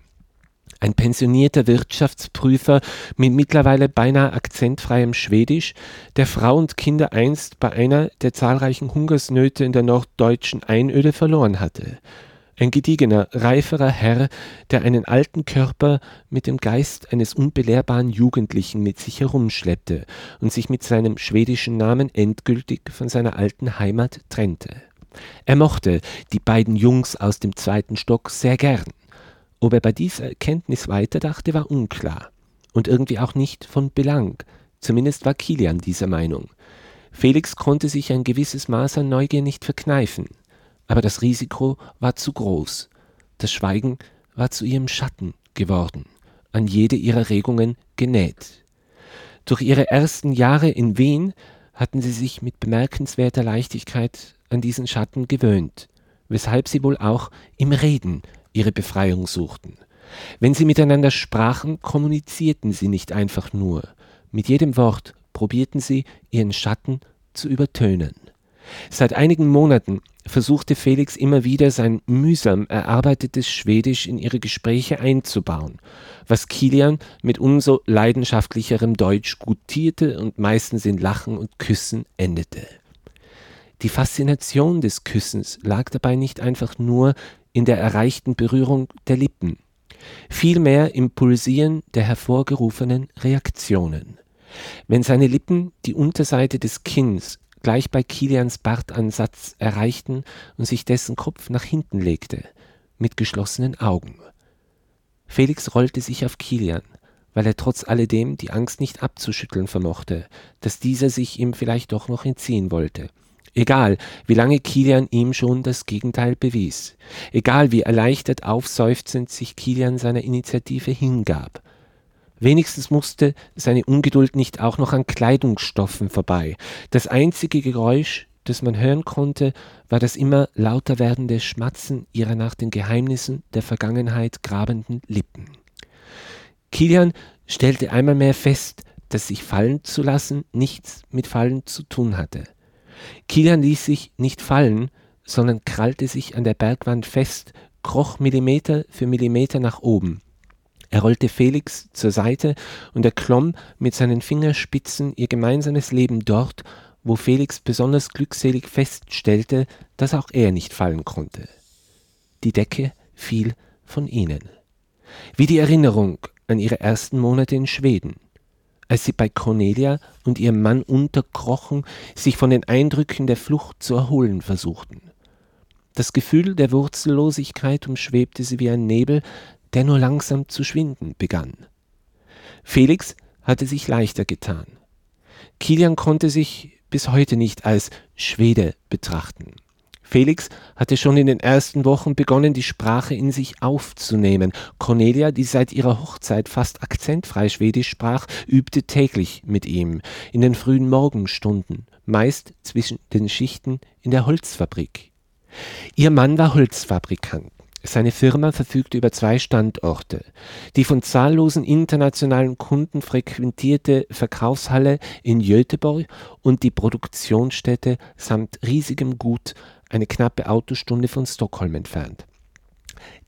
Ein pensionierter Wirtschaftsprüfer mit mittlerweile beinahe akzentfreiem Schwedisch, der Frau und Kinder einst bei einer der zahlreichen Hungersnöte in der norddeutschen Einöde verloren hatte ein gediegener, reiferer Herr, der einen alten Körper mit dem Geist eines unbelehrbaren Jugendlichen mit sich herumschleppte und sich mit seinem schwedischen Namen endgültig von seiner alten Heimat trennte. Er mochte die beiden Jungs aus dem zweiten Stock sehr gern. Ob er bei dieser Erkenntnis weiterdachte, war unklar und irgendwie auch nicht von Belang. Zumindest war Kilian dieser Meinung. Felix konnte sich ein gewisses Maß an Neugier nicht verkneifen aber das Risiko war zu groß. Das Schweigen war zu ihrem Schatten geworden, an jede ihrer Regungen genäht. Durch ihre ersten Jahre in Wien hatten sie sich mit bemerkenswerter Leichtigkeit an diesen Schatten gewöhnt, weshalb sie wohl auch im Reden ihre Befreiung suchten. Wenn sie miteinander sprachen, kommunizierten sie nicht einfach nur. Mit jedem Wort probierten sie, ihren Schatten zu übertönen. Seit einigen Monaten versuchte Felix immer wieder sein mühsam erarbeitetes Schwedisch in ihre Gespräche einzubauen, was Kilian mit umso leidenschaftlicherem Deutsch gutierte und meistens in Lachen und Küssen endete. Die Faszination des Küssens lag dabei nicht einfach nur in der erreichten Berührung der Lippen, vielmehr im Pulsieren der hervorgerufenen Reaktionen. Wenn seine Lippen die Unterseite des Kinns gleich bei Kilians Bartansatz erreichten und sich dessen Kopf nach hinten legte, mit geschlossenen Augen. Felix rollte sich auf Kilian, weil er trotz alledem die Angst nicht abzuschütteln vermochte, dass dieser sich ihm vielleicht doch noch entziehen wollte. Egal, wie lange Kilian ihm schon das Gegenteil bewies, egal wie erleichtert aufseufzend sich Kilian seiner Initiative hingab, Wenigstens musste seine Ungeduld nicht auch noch an Kleidungsstoffen vorbei. Das einzige Geräusch, das man hören konnte, war das immer lauter werdende Schmatzen ihrer nach den Geheimnissen der Vergangenheit grabenden Lippen. Kilian stellte einmal mehr fest, dass sich fallen zu lassen nichts mit Fallen zu tun hatte. Kilian ließ sich nicht fallen, sondern krallte sich an der Bergwand fest, kroch Millimeter für Millimeter nach oben. Er rollte Felix zur Seite und erklomm mit seinen Fingerspitzen ihr gemeinsames Leben dort, wo Felix besonders glückselig feststellte, dass auch er nicht fallen konnte. Die Decke fiel von ihnen. Wie die Erinnerung an ihre ersten Monate in Schweden, als sie bei Cornelia und ihrem Mann unterkrochen, sich von den Eindrücken der Flucht zu erholen versuchten. Das Gefühl der Wurzellosigkeit umschwebte sie wie ein Nebel, der nur langsam zu schwinden begann. Felix hatte sich leichter getan. Kilian konnte sich bis heute nicht als Schwede betrachten. Felix hatte schon in den ersten Wochen begonnen, die Sprache in sich aufzunehmen. Cornelia, die seit ihrer Hochzeit fast akzentfrei Schwedisch sprach, übte täglich mit ihm, in den frühen Morgenstunden, meist zwischen den Schichten in der Holzfabrik. Ihr Mann war Holzfabrikant. Seine Firma verfügte über zwei Standorte. Die von zahllosen internationalen Kunden frequentierte Verkaufshalle in Göteborg und die Produktionsstätte samt riesigem Gut eine knappe Autostunde von Stockholm entfernt.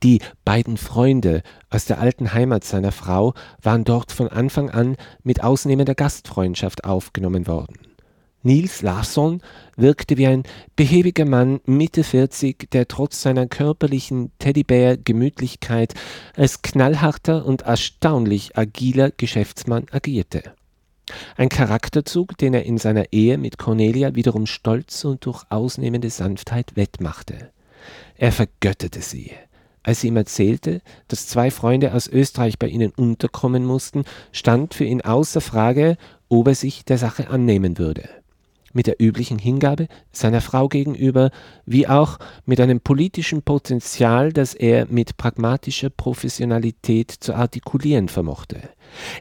Die beiden Freunde aus der alten Heimat seiner Frau waren dort von Anfang an mit ausnehmender Gastfreundschaft aufgenommen worden. Nils Larsson wirkte wie ein behäbiger Mann Mitte 40, der trotz seiner körperlichen Teddybär-Gemütlichkeit als knallharter und erstaunlich agiler Geschäftsmann agierte. Ein Charakterzug, den er in seiner Ehe mit Cornelia wiederum stolz und durch ausnehmende Sanftheit wettmachte. Er vergötterte sie. Als sie ihm erzählte, dass zwei Freunde aus Österreich bei ihnen unterkommen mussten, stand für ihn außer Frage, ob er sich der Sache annehmen würde. Mit der üblichen Hingabe seiner Frau gegenüber, wie auch mit einem politischen Potenzial, das er mit pragmatischer Professionalität zu artikulieren vermochte.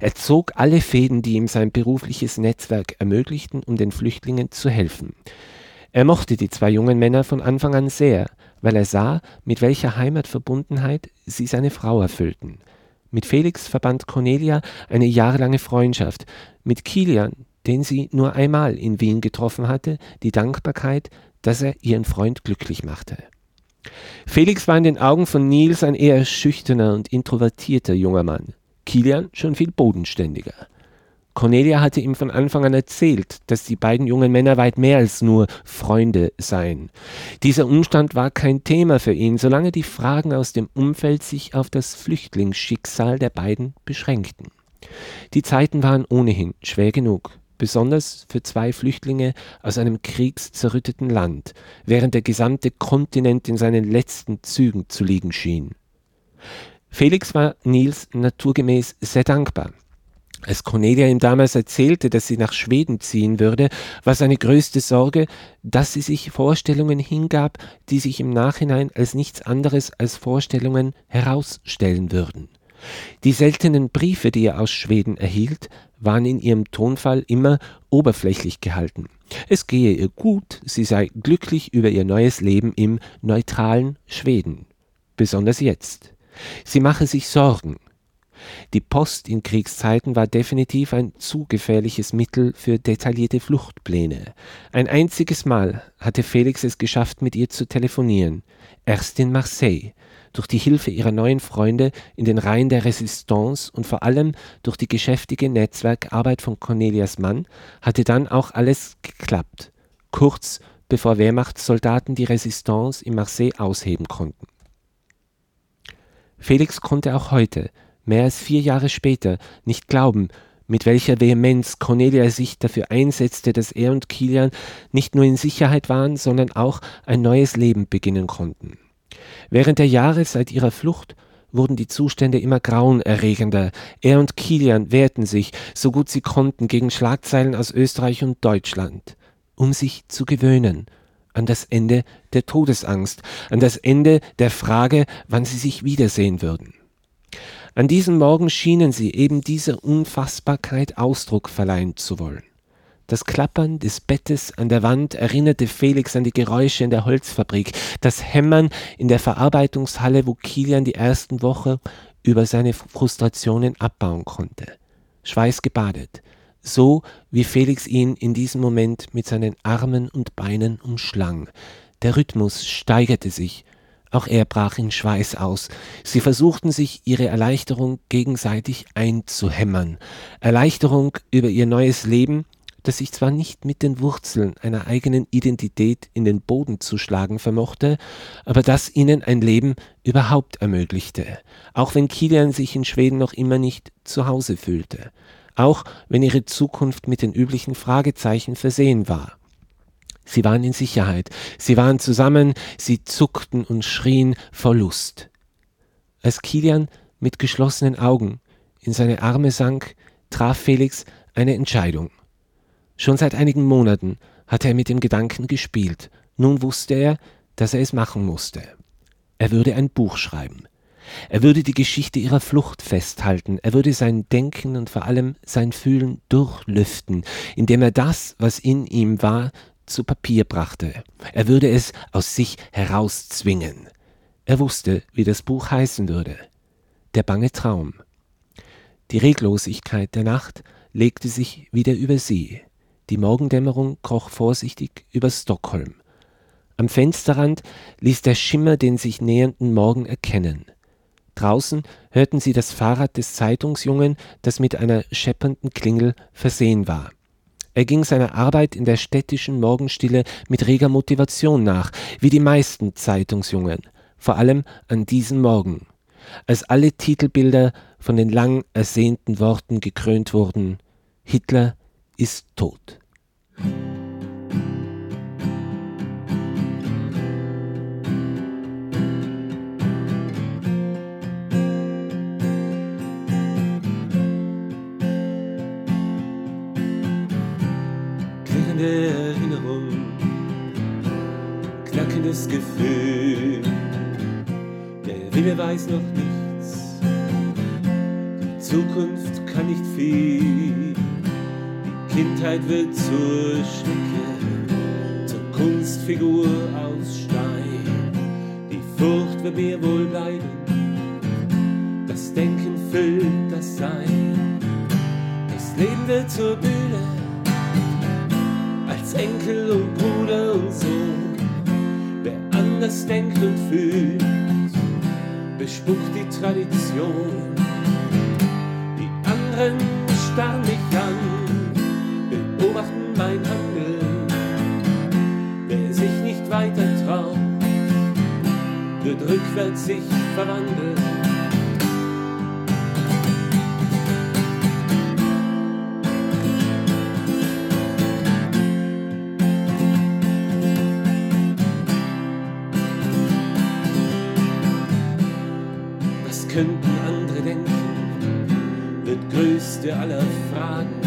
Er zog alle Fäden, die ihm sein berufliches Netzwerk ermöglichten, um den Flüchtlingen zu helfen. Er mochte die zwei jungen Männer von Anfang an sehr, weil er sah, mit welcher Heimatverbundenheit sie seine Frau erfüllten. Mit Felix verband Cornelia eine jahrelange Freundschaft, mit Kilian den sie nur einmal in Wien getroffen hatte, die Dankbarkeit, dass er ihren Freund glücklich machte. Felix war in den Augen von Nils ein eher schüchterner und introvertierter junger Mann, Kilian schon viel bodenständiger. Cornelia hatte ihm von Anfang an erzählt, dass die beiden jungen Männer weit mehr als nur Freunde seien. Dieser Umstand war kein Thema für ihn, solange die Fragen aus dem Umfeld sich auf das Flüchtlingsschicksal der beiden beschränkten. Die Zeiten waren ohnehin schwer genug besonders für zwei Flüchtlinge aus einem kriegszerrütteten Land, während der gesamte Kontinent in seinen letzten Zügen zu liegen schien. Felix war Nils naturgemäß sehr dankbar. Als Cornelia ihm damals erzählte, dass sie nach Schweden ziehen würde, war seine größte Sorge, dass sie sich Vorstellungen hingab, die sich im Nachhinein als nichts anderes als Vorstellungen herausstellen würden. Die seltenen Briefe, die er aus Schweden erhielt, waren in ihrem Tonfall immer oberflächlich gehalten. Es gehe ihr gut, sie sei glücklich über ihr neues Leben im neutralen Schweden. Besonders jetzt. Sie mache sich Sorgen. Die Post in Kriegszeiten war definitiv ein zu gefährliches Mittel für detaillierte Fluchtpläne. Ein einziges Mal hatte Felix es geschafft, mit ihr zu telefonieren. Erst in Marseille, durch die Hilfe ihrer neuen Freunde in den Reihen der Resistance und vor allem durch die geschäftige Netzwerkarbeit von Cornelias Mann hatte dann auch alles geklappt, kurz bevor Wehrmachtssoldaten die Resistance in Marseille ausheben konnten. Felix konnte auch heute, mehr als vier Jahre später, nicht glauben, mit welcher Vehemenz Cornelia sich dafür einsetzte, dass er und Kilian nicht nur in Sicherheit waren, sondern auch ein neues Leben beginnen konnten. Während der Jahre seit ihrer Flucht wurden die Zustände immer grauenerregender. Er und Kilian wehrten sich, so gut sie konnten, gegen Schlagzeilen aus Österreich und Deutschland, um sich zu gewöhnen an das Ende der Todesangst, an das Ende der Frage, wann sie sich wiedersehen würden. An diesem Morgen schienen sie eben dieser Unfassbarkeit Ausdruck verleihen zu wollen. Das Klappern des Bettes an der Wand erinnerte Felix an die Geräusche in der Holzfabrik, das Hämmern in der Verarbeitungshalle, wo Kilian die ersten Wochen über seine Frustrationen abbauen konnte. Schweißgebadet, so wie Felix ihn in diesem Moment mit seinen Armen und Beinen umschlang. Der Rhythmus steigerte sich, auch er brach in Schweiß aus. Sie versuchten sich ihre Erleichterung gegenseitig einzuhämmern. Erleichterung über ihr neues Leben, das sich zwar nicht mit den Wurzeln einer eigenen Identität in den Boden zu schlagen vermochte, aber das ihnen ein Leben überhaupt ermöglichte, auch wenn Kilian sich in Schweden noch immer nicht zu Hause fühlte, auch wenn ihre Zukunft mit den üblichen Fragezeichen versehen war. Sie waren in Sicherheit, sie waren zusammen, sie zuckten und schrien vor Lust. Als Kilian mit geschlossenen Augen in seine Arme sank, traf Felix eine Entscheidung. Schon seit einigen Monaten hatte er mit dem Gedanken gespielt. Nun wusste er, dass er es machen musste. Er würde ein Buch schreiben. Er würde die Geschichte ihrer Flucht festhalten, er würde sein Denken und vor allem sein Fühlen durchlüften, indem er das, was in ihm war, zu Papier brachte. Er würde es aus sich herauszwingen. Er wusste, wie das Buch heißen würde. Der bange Traum. Die Reglosigkeit der Nacht legte sich wieder über sie. Die Morgendämmerung kroch vorsichtig über Stockholm. Am Fensterrand ließ der Schimmer den sich nähernden Morgen erkennen. Draußen hörten sie das Fahrrad des Zeitungsjungen, das mit einer scheppernden Klingel versehen war. Er ging seiner Arbeit in der städtischen Morgenstille mit reger Motivation nach, wie die meisten Zeitungsjungen, vor allem an diesem Morgen, als alle Titelbilder von den lang ersehnten Worten gekrönt wurden Hitler ist tot. Knackendes Gefühl. Der Wille weiß noch nichts, die Zukunft kann nicht viel. Die Kindheit wird zur Schnecke, zur Kunstfigur aus Stein. Die Furcht wird mir wohl bleiben, das Denken füllt das Sein. Das Leben wird zur Bühne, als Enkel und Bruder und Sohn. Anders denkt und fühlt, bespuckt die Tradition. Die anderen starren mich an, beobachten mein Handeln. Wer sich nicht weiter traut, wird rückwärts sich verwandeln. Fragen.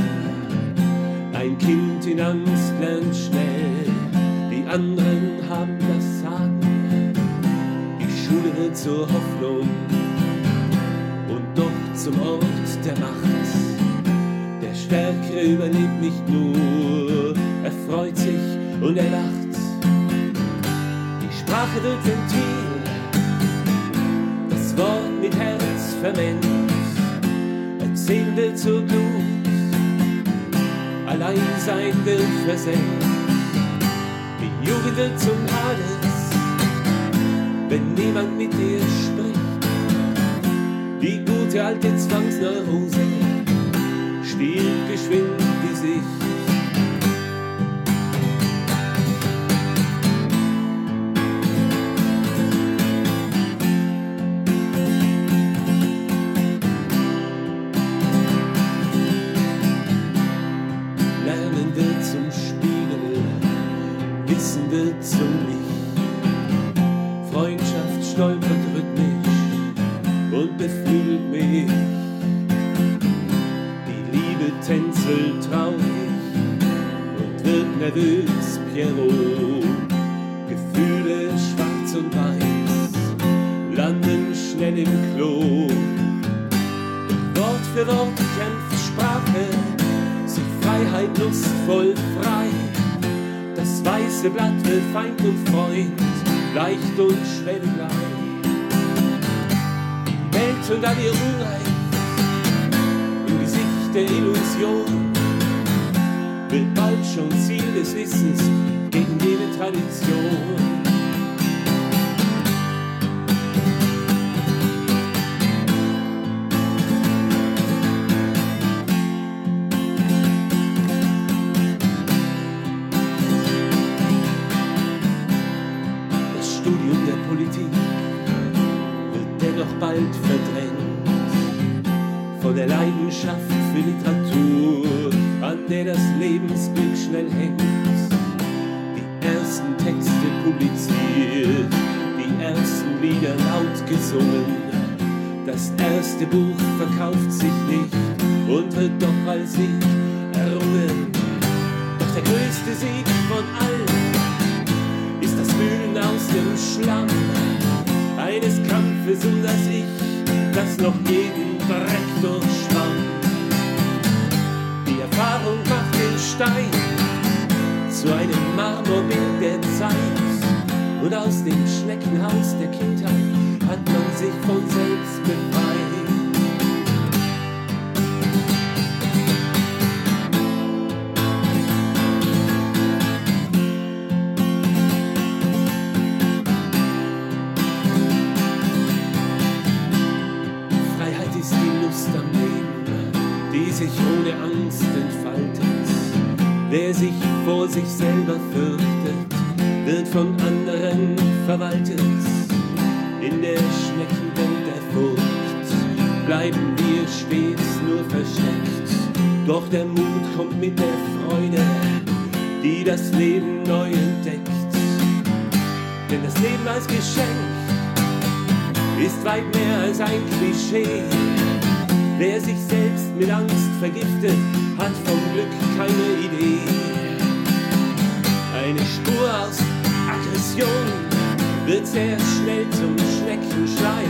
Tänzelt traurig und wird nervös, Pierrot. Gefühle schwarz und weiß landen schnell im Klo. Wort für Wort kämpft Sprache, sich Freiheit lustvoll frei. Das weiße Blatt wird Feind und Freund, leicht und schwellenlei. Die Welt und all ihr Unrecht Der Illusion wird bald schon Ziel des Wissens gegen jede Tradition. Wird von anderen verwaltet. In der Schneckenwelt der Furcht bleiben wir stets nur versteckt. Doch der Mut kommt mit der Freude, die das Leben neu entdeckt. Denn das Leben als Geschenk ist weit mehr als ein Klischee. Wer sich selbst mit Angst vergiftet, hat vom Glück keine Idee ist wird sehr schnell zum Schneckenschrei.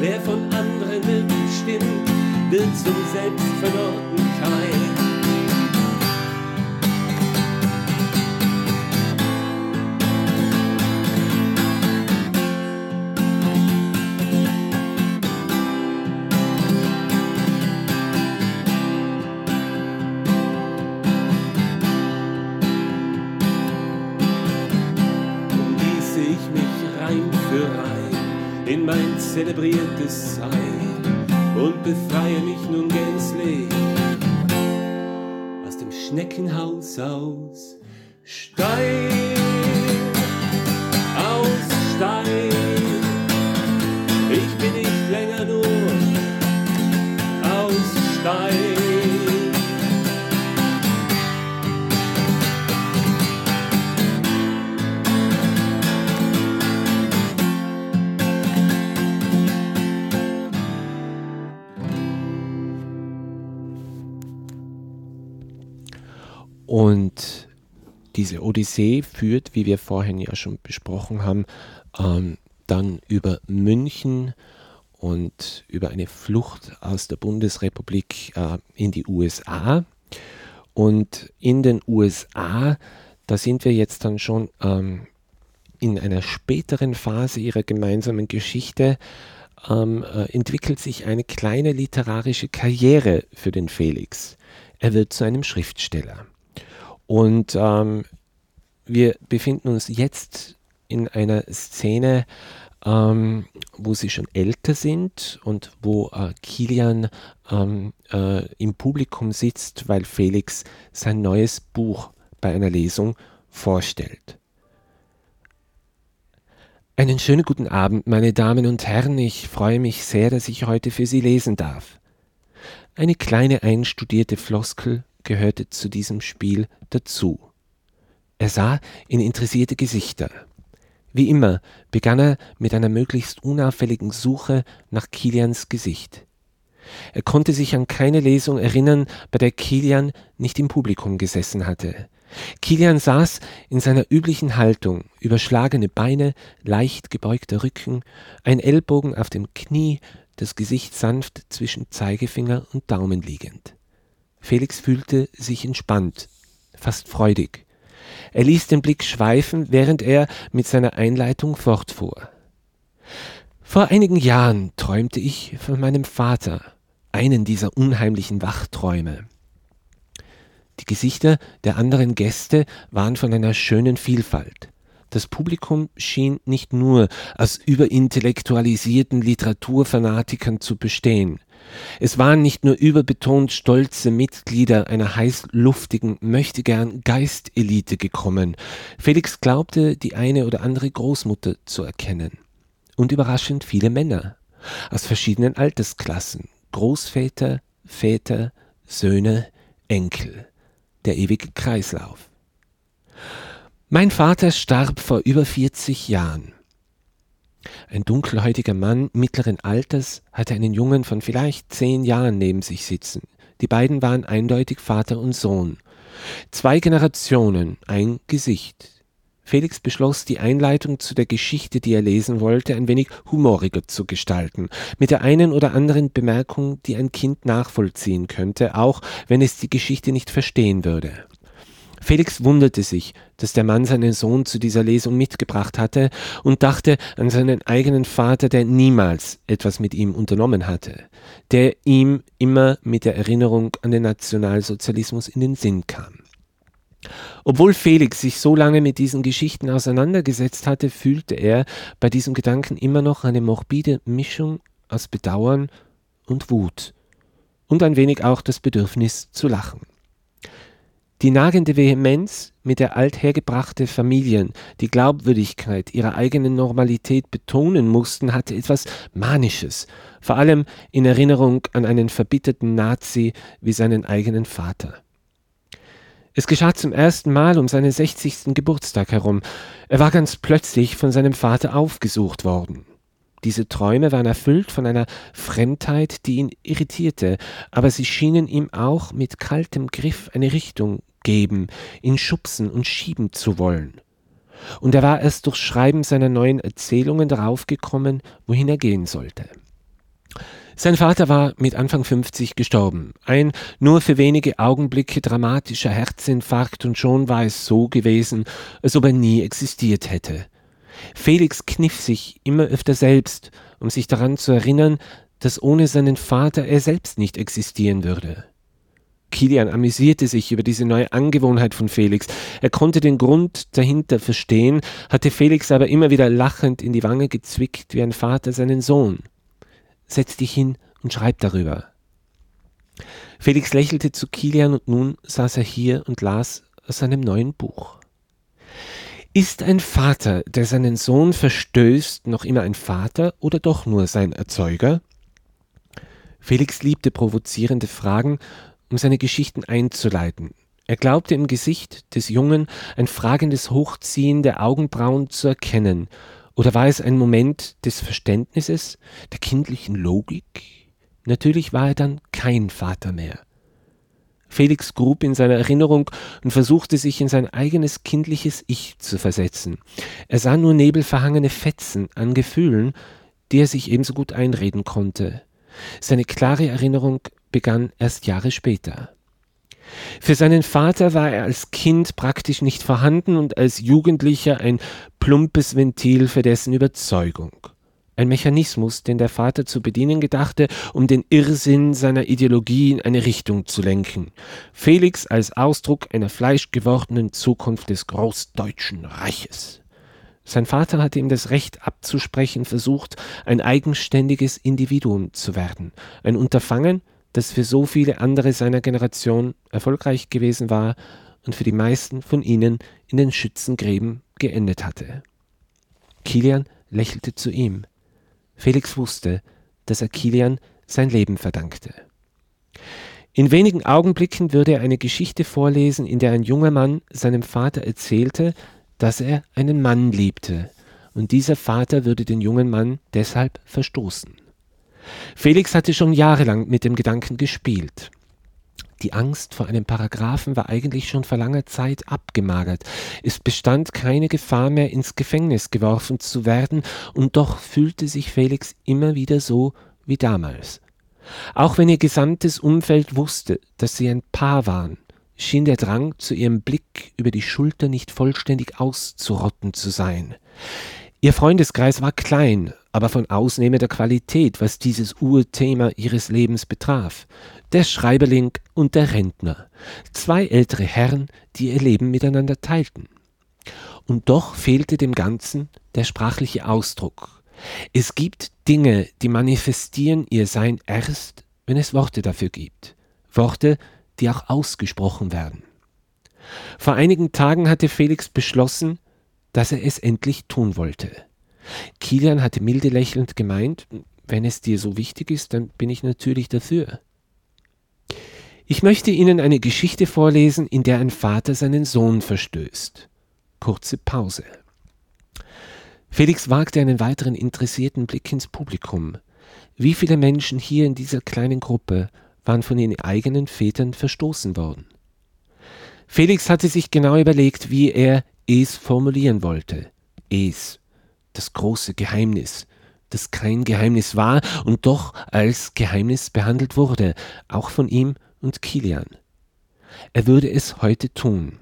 Wer von anderen bestimmt, wird zum Selbstverlorten Kai. Zelebriertes Sein und befreie mich nun gänzlich aus dem Schneckenhaus aus. Stein, diese Odyssee führt, wie wir vorhin ja schon besprochen haben, ähm, dann über München und über eine Flucht aus der Bundesrepublik äh, in die USA. Und in den USA, da sind wir jetzt dann schon ähm, in einer späteren Phase ihrer gemeinsamen Geschichte, ähm, äh, entwickelt sich eine kleine literarische Karriere für den Felix. Er wird zu einem Schriftsteller. Und ähm, wir befinden uns jetzt in einer Szene, ähm, wo sie schon älter sind und wo äh, Kilian ähm, äh, im Publikum sitzt, weil Felix sein neues Buch bei einer Lesung vorstellt. Einen schönen guten Abend, meine Damen und Herren. Ich freue mich sehr, dass ich heute für Sie lesen darf. Eine kleine einstudierte Floskel gehörte zu diesem Spiel dazu. Er sah in interessierte Gesichter. Wie immer begann er mit einer möglichst unauffälligen Suche nach Kilians Gesicht. Er konnte sich an keine Lesung erinnern, bei der Kilian nicht im Publikum gesessen hatte. Kilian saß in seiner üblichen Haltung, überschlagene Beine, leicht gebeugter Rücken, ein Ellbogen auf dem Knie, das Gesicht sanft zwischen Zeigefinger und Daumen liegend. Felix fühlte sich entspannt, fast freudig. Er ließ den Blick schweifen, während er mit seiner Einleitung fortfuhr. Vor einigen Jahren träumte ich von meinem Vater, einen dieser unheimlichen Wachträume. Die Gesichter der anderen Gäste waren von einer schönen Vielfalt. Das Publikum schien nicht nur aus überintellektualisierten Literaturfanatikern zu bestehen. Es waren nicht nur überbetont stolze Mitglieder einer heißluftigen, möchtegern Geistelite gekommen. Felix glaubte, die eine oder andere Großmutter zu erkennen. Und überraschend viele Männer. Aus verschiedenen Altersklassen. Großväter, Väter, Söhne, Enkel. Der ewige Kreislauf. Mein Vater starb vor über 40 Jahren. Ein dunkelhäutiger Mann mittleren Alters hatte einen Jungen von vielleicht zehn Jahren neben sich sitzen. Die beiden waren eindeutig Vater und Sohn. Zwei Generationen, ein Gesicht. Felix beschloss, die Einleitung zu der Geschichte, die er lesen wollte, ein wenig humoriger zu gestalten, mit der einen oder anderen Bemerkung, die ein Kind nachvollziehen könnte, auch wenn es die Geschichte nicht verstehen würde. Felix wunderte sich, dass der Mann seinen Sohn zu dieser Lesung mitgebracht hatte und dachte an seinen eigenen Vater, der niemals etwas mit ihm unternommen hatte, der ihm immer mit der Erinnerung an den Nationalsozialismus in den Sinn kam. Obwohl Felix sich so lange mit diesen Geschichten auseinandergesetzt hatte, fühlte er bei diesem Gedanken immer noch eine morbide Mischung aus Bedauern und Wut und ein wenig auch das Bedürfnis zu lachen. Die nagende Vehemenz, mit der althergebrachte Familien die Glaubwürdigkeit ihrer eigenen Normalität betonen mussten, hatte etwas Manisches, vor allem in Erinnerung an einen verbitterten Nazi wie seinen eigenen Vater. Es geschah zum ersten Mal um seinen 60. Geburtstag herum. Er war ganz plötzlich von seinem Vater aufgesucht worden. Diese Träume waren erfüllt von einer Fremdheit, die ihn irritierte, aber sie schienen ihm auch mit kaltem Griff eine Richtung geben, ihn schubsen und schieben zu wollen. Und er war erst durch Schreiben seiner neuen Erzählungen darauf gekommen, wohin er gehen sollte. Sein Vater war mit Anfang 50 gestorben. Ein nur für wenige Augenblicke dramatischer Herzinfarkt und schon war es so gewesen, als ob er nie existiert hätte. Felix kniff sich immer öfter selbst, um sich daran zu erinnern, dass ohne seinen Vater er selbst nicht existieren würde. Kilian amüsierte sich über diese neue Angewohnheit von Felix. Er konnte den Grund dahinter verstehen, hatte Felix aber immer wieder lachend in die Wange gezwickt wie ein Vater seinen Sohn setz dich hin und schreib darüber. Felix lächelte zu Kilian und nun saß er hier und las aus seinem neuen Buch. Ist ein Vater, der seinen Sohn verstößt, noch immer ein Vater oder doch nur sein Erzeuger? Felix liebte provozierende Fragen, um seine Geschichten einzuleiten. Er glaubte im Gesicht des Jungen ein fragendes Hochziehen der Augenbrauen zu erkennen oder war es ein Moment des Verständnisses, der kindlichen Logik? Natürlich war er dann kein Vater mehr. Felix grub in seiner Erinnerung und versuchte sich in sein eigenes kindliches Ich zu versetzen. Er sah nur nebelverhangene Fetzen an Gefühlen, die er sich ebenso gut einreden konnte. Seine klare Erinnerung begann erst Jahre später. Für seinen Vater war er als Kind praktisch nicht vorhanden und als Jugendlicher ein plumpes Ventil für dessen Überzeugung. Ein Mechanismus, den der Vater zu bedienen gedachte, um den Irrsinn seiner Ideologie in eine Richtung zu lenken. Felix als Ausdruck einer fleischgewordenen Zukunft des Großdeutschen Reiches. Sein Vater hatte ihm das Recht abzusprechen versucht, ein eigenständiges Individuum zu werden, ein Unterfangen, das für so viele andere seiner Generation erfolgreich gewesen war und für die meisten von ihnen in den Schützengräben geendet hatte. Kilian lächelte zu ihm. Felix wusste, dass er Kilian sein Leben verdankte. In wenigen Augenblicken würde er eine Geschichte vorlesen, in der ein junger Mann seinem Vater erzählte, dass er einen Mann liebte, und dieser Vater würde den jungen Mann deshalb verstoßen. Felix hatte schon jahrelang mit dem Gedanken gespielt. Die Angst vor einem Paragraphen war eigentlich schon vor langer Zeit abgemagert. Es bestand keine Gefahr mehr, ins Gefängnis geworfen zu werden, und doch fühlte sich Felix immer wieder so wie damals. Auch wenn ihr gesamtes Umfeld wusste, dass sie ein Paar waren, schien der Drang zu ihrem Blick über die Schulter nicht vollständig auszurotten zu sein. Ihr Freundeskreis war klein, aber von ausnehmender Qualität, was dieses Urthema ihres Lebens betraf. Der Schreiberling und der Rentner, zwei ältere Herren, die ihr Leben miteinander teilten. Und doch fehlte dem Ganzen der sprachliche Ausdruck. Es gibt Dinge, die manifestieren ihr Sein erst, wenn es Worte dafür gibt. Worte, die auch ausgesprochen werden. Vor einigen Tagen hatte Felix beschlossen, dass er es endlich tun wollte. Kilian hatte milde lächelnd gemeint, wenn es dir so wichtig ist, dann bin ich natürlich dafür. Ich möchte Ihnen eine Geschichte vorlesen, in der ein Vater seinen Sohn verstößt. Kurze Pause. Felix wagte einen weiteren interessierten Blick ins Publikum. Wie viele Menschen hier in dieser kleinen Gruppe waren von ihren eigenen Vätern verstoßen worden? Felix hatte sich genau überlegt, wie er es formulieren wollte. Es das große Geheimnis, das kein Geheimnis war und doch als Geheimnis behandelt wurde, auch von ihm und Kilian. Er würde es heute tun.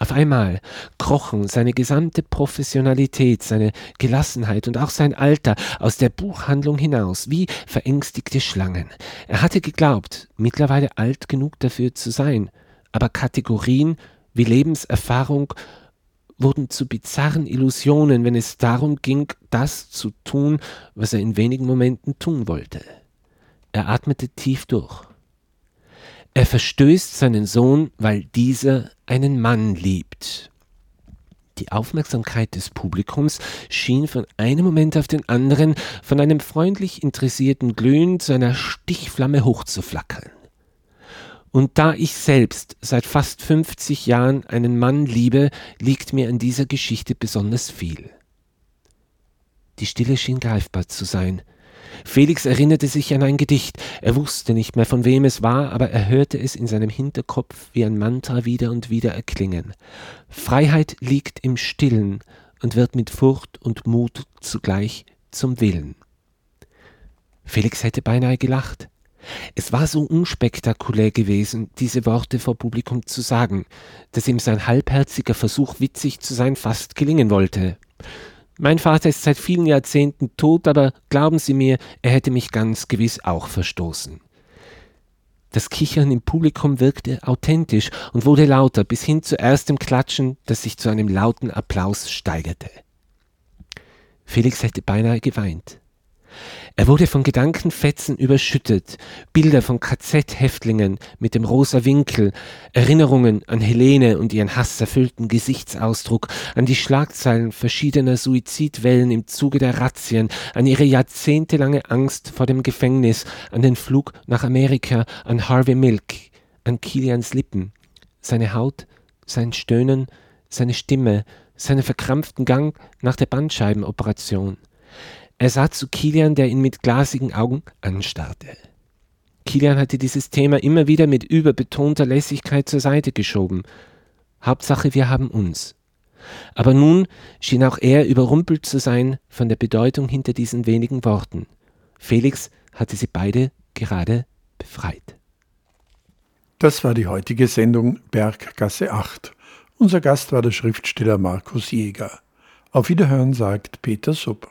Auf einmal krochen seine gesamte Professionalität, seine Gelassenheit und auch sein Alter aus der Buchhandlung hinaus wie verängstigte Schlangen. Er hatte geglaubt, mittlerweile alt genug dafür zu sein, aber Kategorien wie Lebenserfahrung wurden zu bizarren Illusionen, wenn es darum ging, das zu tun, was er in wenigen Momenten tun wollte. Er atmete tief durch. Er verstößt seinen Sohn, weil dieser einen Mann liebt. Die Aufmerksamkeit des Publikums schien von einem Moment auf den anderen von einem freundlich interessierten Glühen zu einer Stichflamme hochzuflackern. Und da ich selbst seit fast 50 Jahren einen Mann liebe, liegt mir an dieser Geschichte besonders viel. Die Stille schien greifbar zu sein. Felix erinnerte sich an ein Gedicht. Er wusste nicht mehr, von wem es war, aber er hörte es in seinem Hinterkopf wie ein Mantra wieder und wieder erklingen. Freiheit liegt im Stillen und wird mit Furcht und Mut zugleich zum Willen. Felix hätte beinahe gelacht. Es war so unspektakulär gewesen, diese Worte vor Publikum zu sagen, dass ihm sein halbherziger Versuch, witzig zu sein, fast gelingen wollte. Mein Vater ist seit vielen Jahrzehnten tot, aber glauben Sie mir, er hätte mich ganz gewiss auch verstoßen. Das Kichern im Publikum wirkte authentisch und wurde lauter, bis hin zu erstem Klatschen, das sich zu einem lauten Applaus steigerte. Felix hätte beinahe geweint. Er wurde von Gedankenfetzen überschüttet, Bilder von KZ-Häftlingen mit dem rosa Winkel, Erinnerungen an Helene und ihren hasserfüllten Gesichtsausdruck, an die Schlagzeilen verschiedener Suizidwellen im Zuge der Razzien, an ihre jahrzehntelange Angst vor dem Gefängnis, an den Flug nach Amerika, an Harvey Milk, an Kilians Lippen, seine Haut, sein Stöhnen, seine Stimme, seinen verkrampften Gang nach der Bandscheibenoperation. Er sah zu Kilian, der ihn mit glasigen Augen anstarrte. Kilian hatte dieses Thema immer wieder mit überbetonter Lässigkeit zur Seite geschoben. Hauptsache, wir haben uns. Aber nun schien auch er überrumpelt zu sein von der Bedeutung hinter diesen wenigen Worten. Felix hatte sie beide gerade befreit. Das war die heutige Sendung Berggasse 8. Unser Gast war der Schriftsteller Markus Jäger. Auf Wiederhören sagt Peter Supp.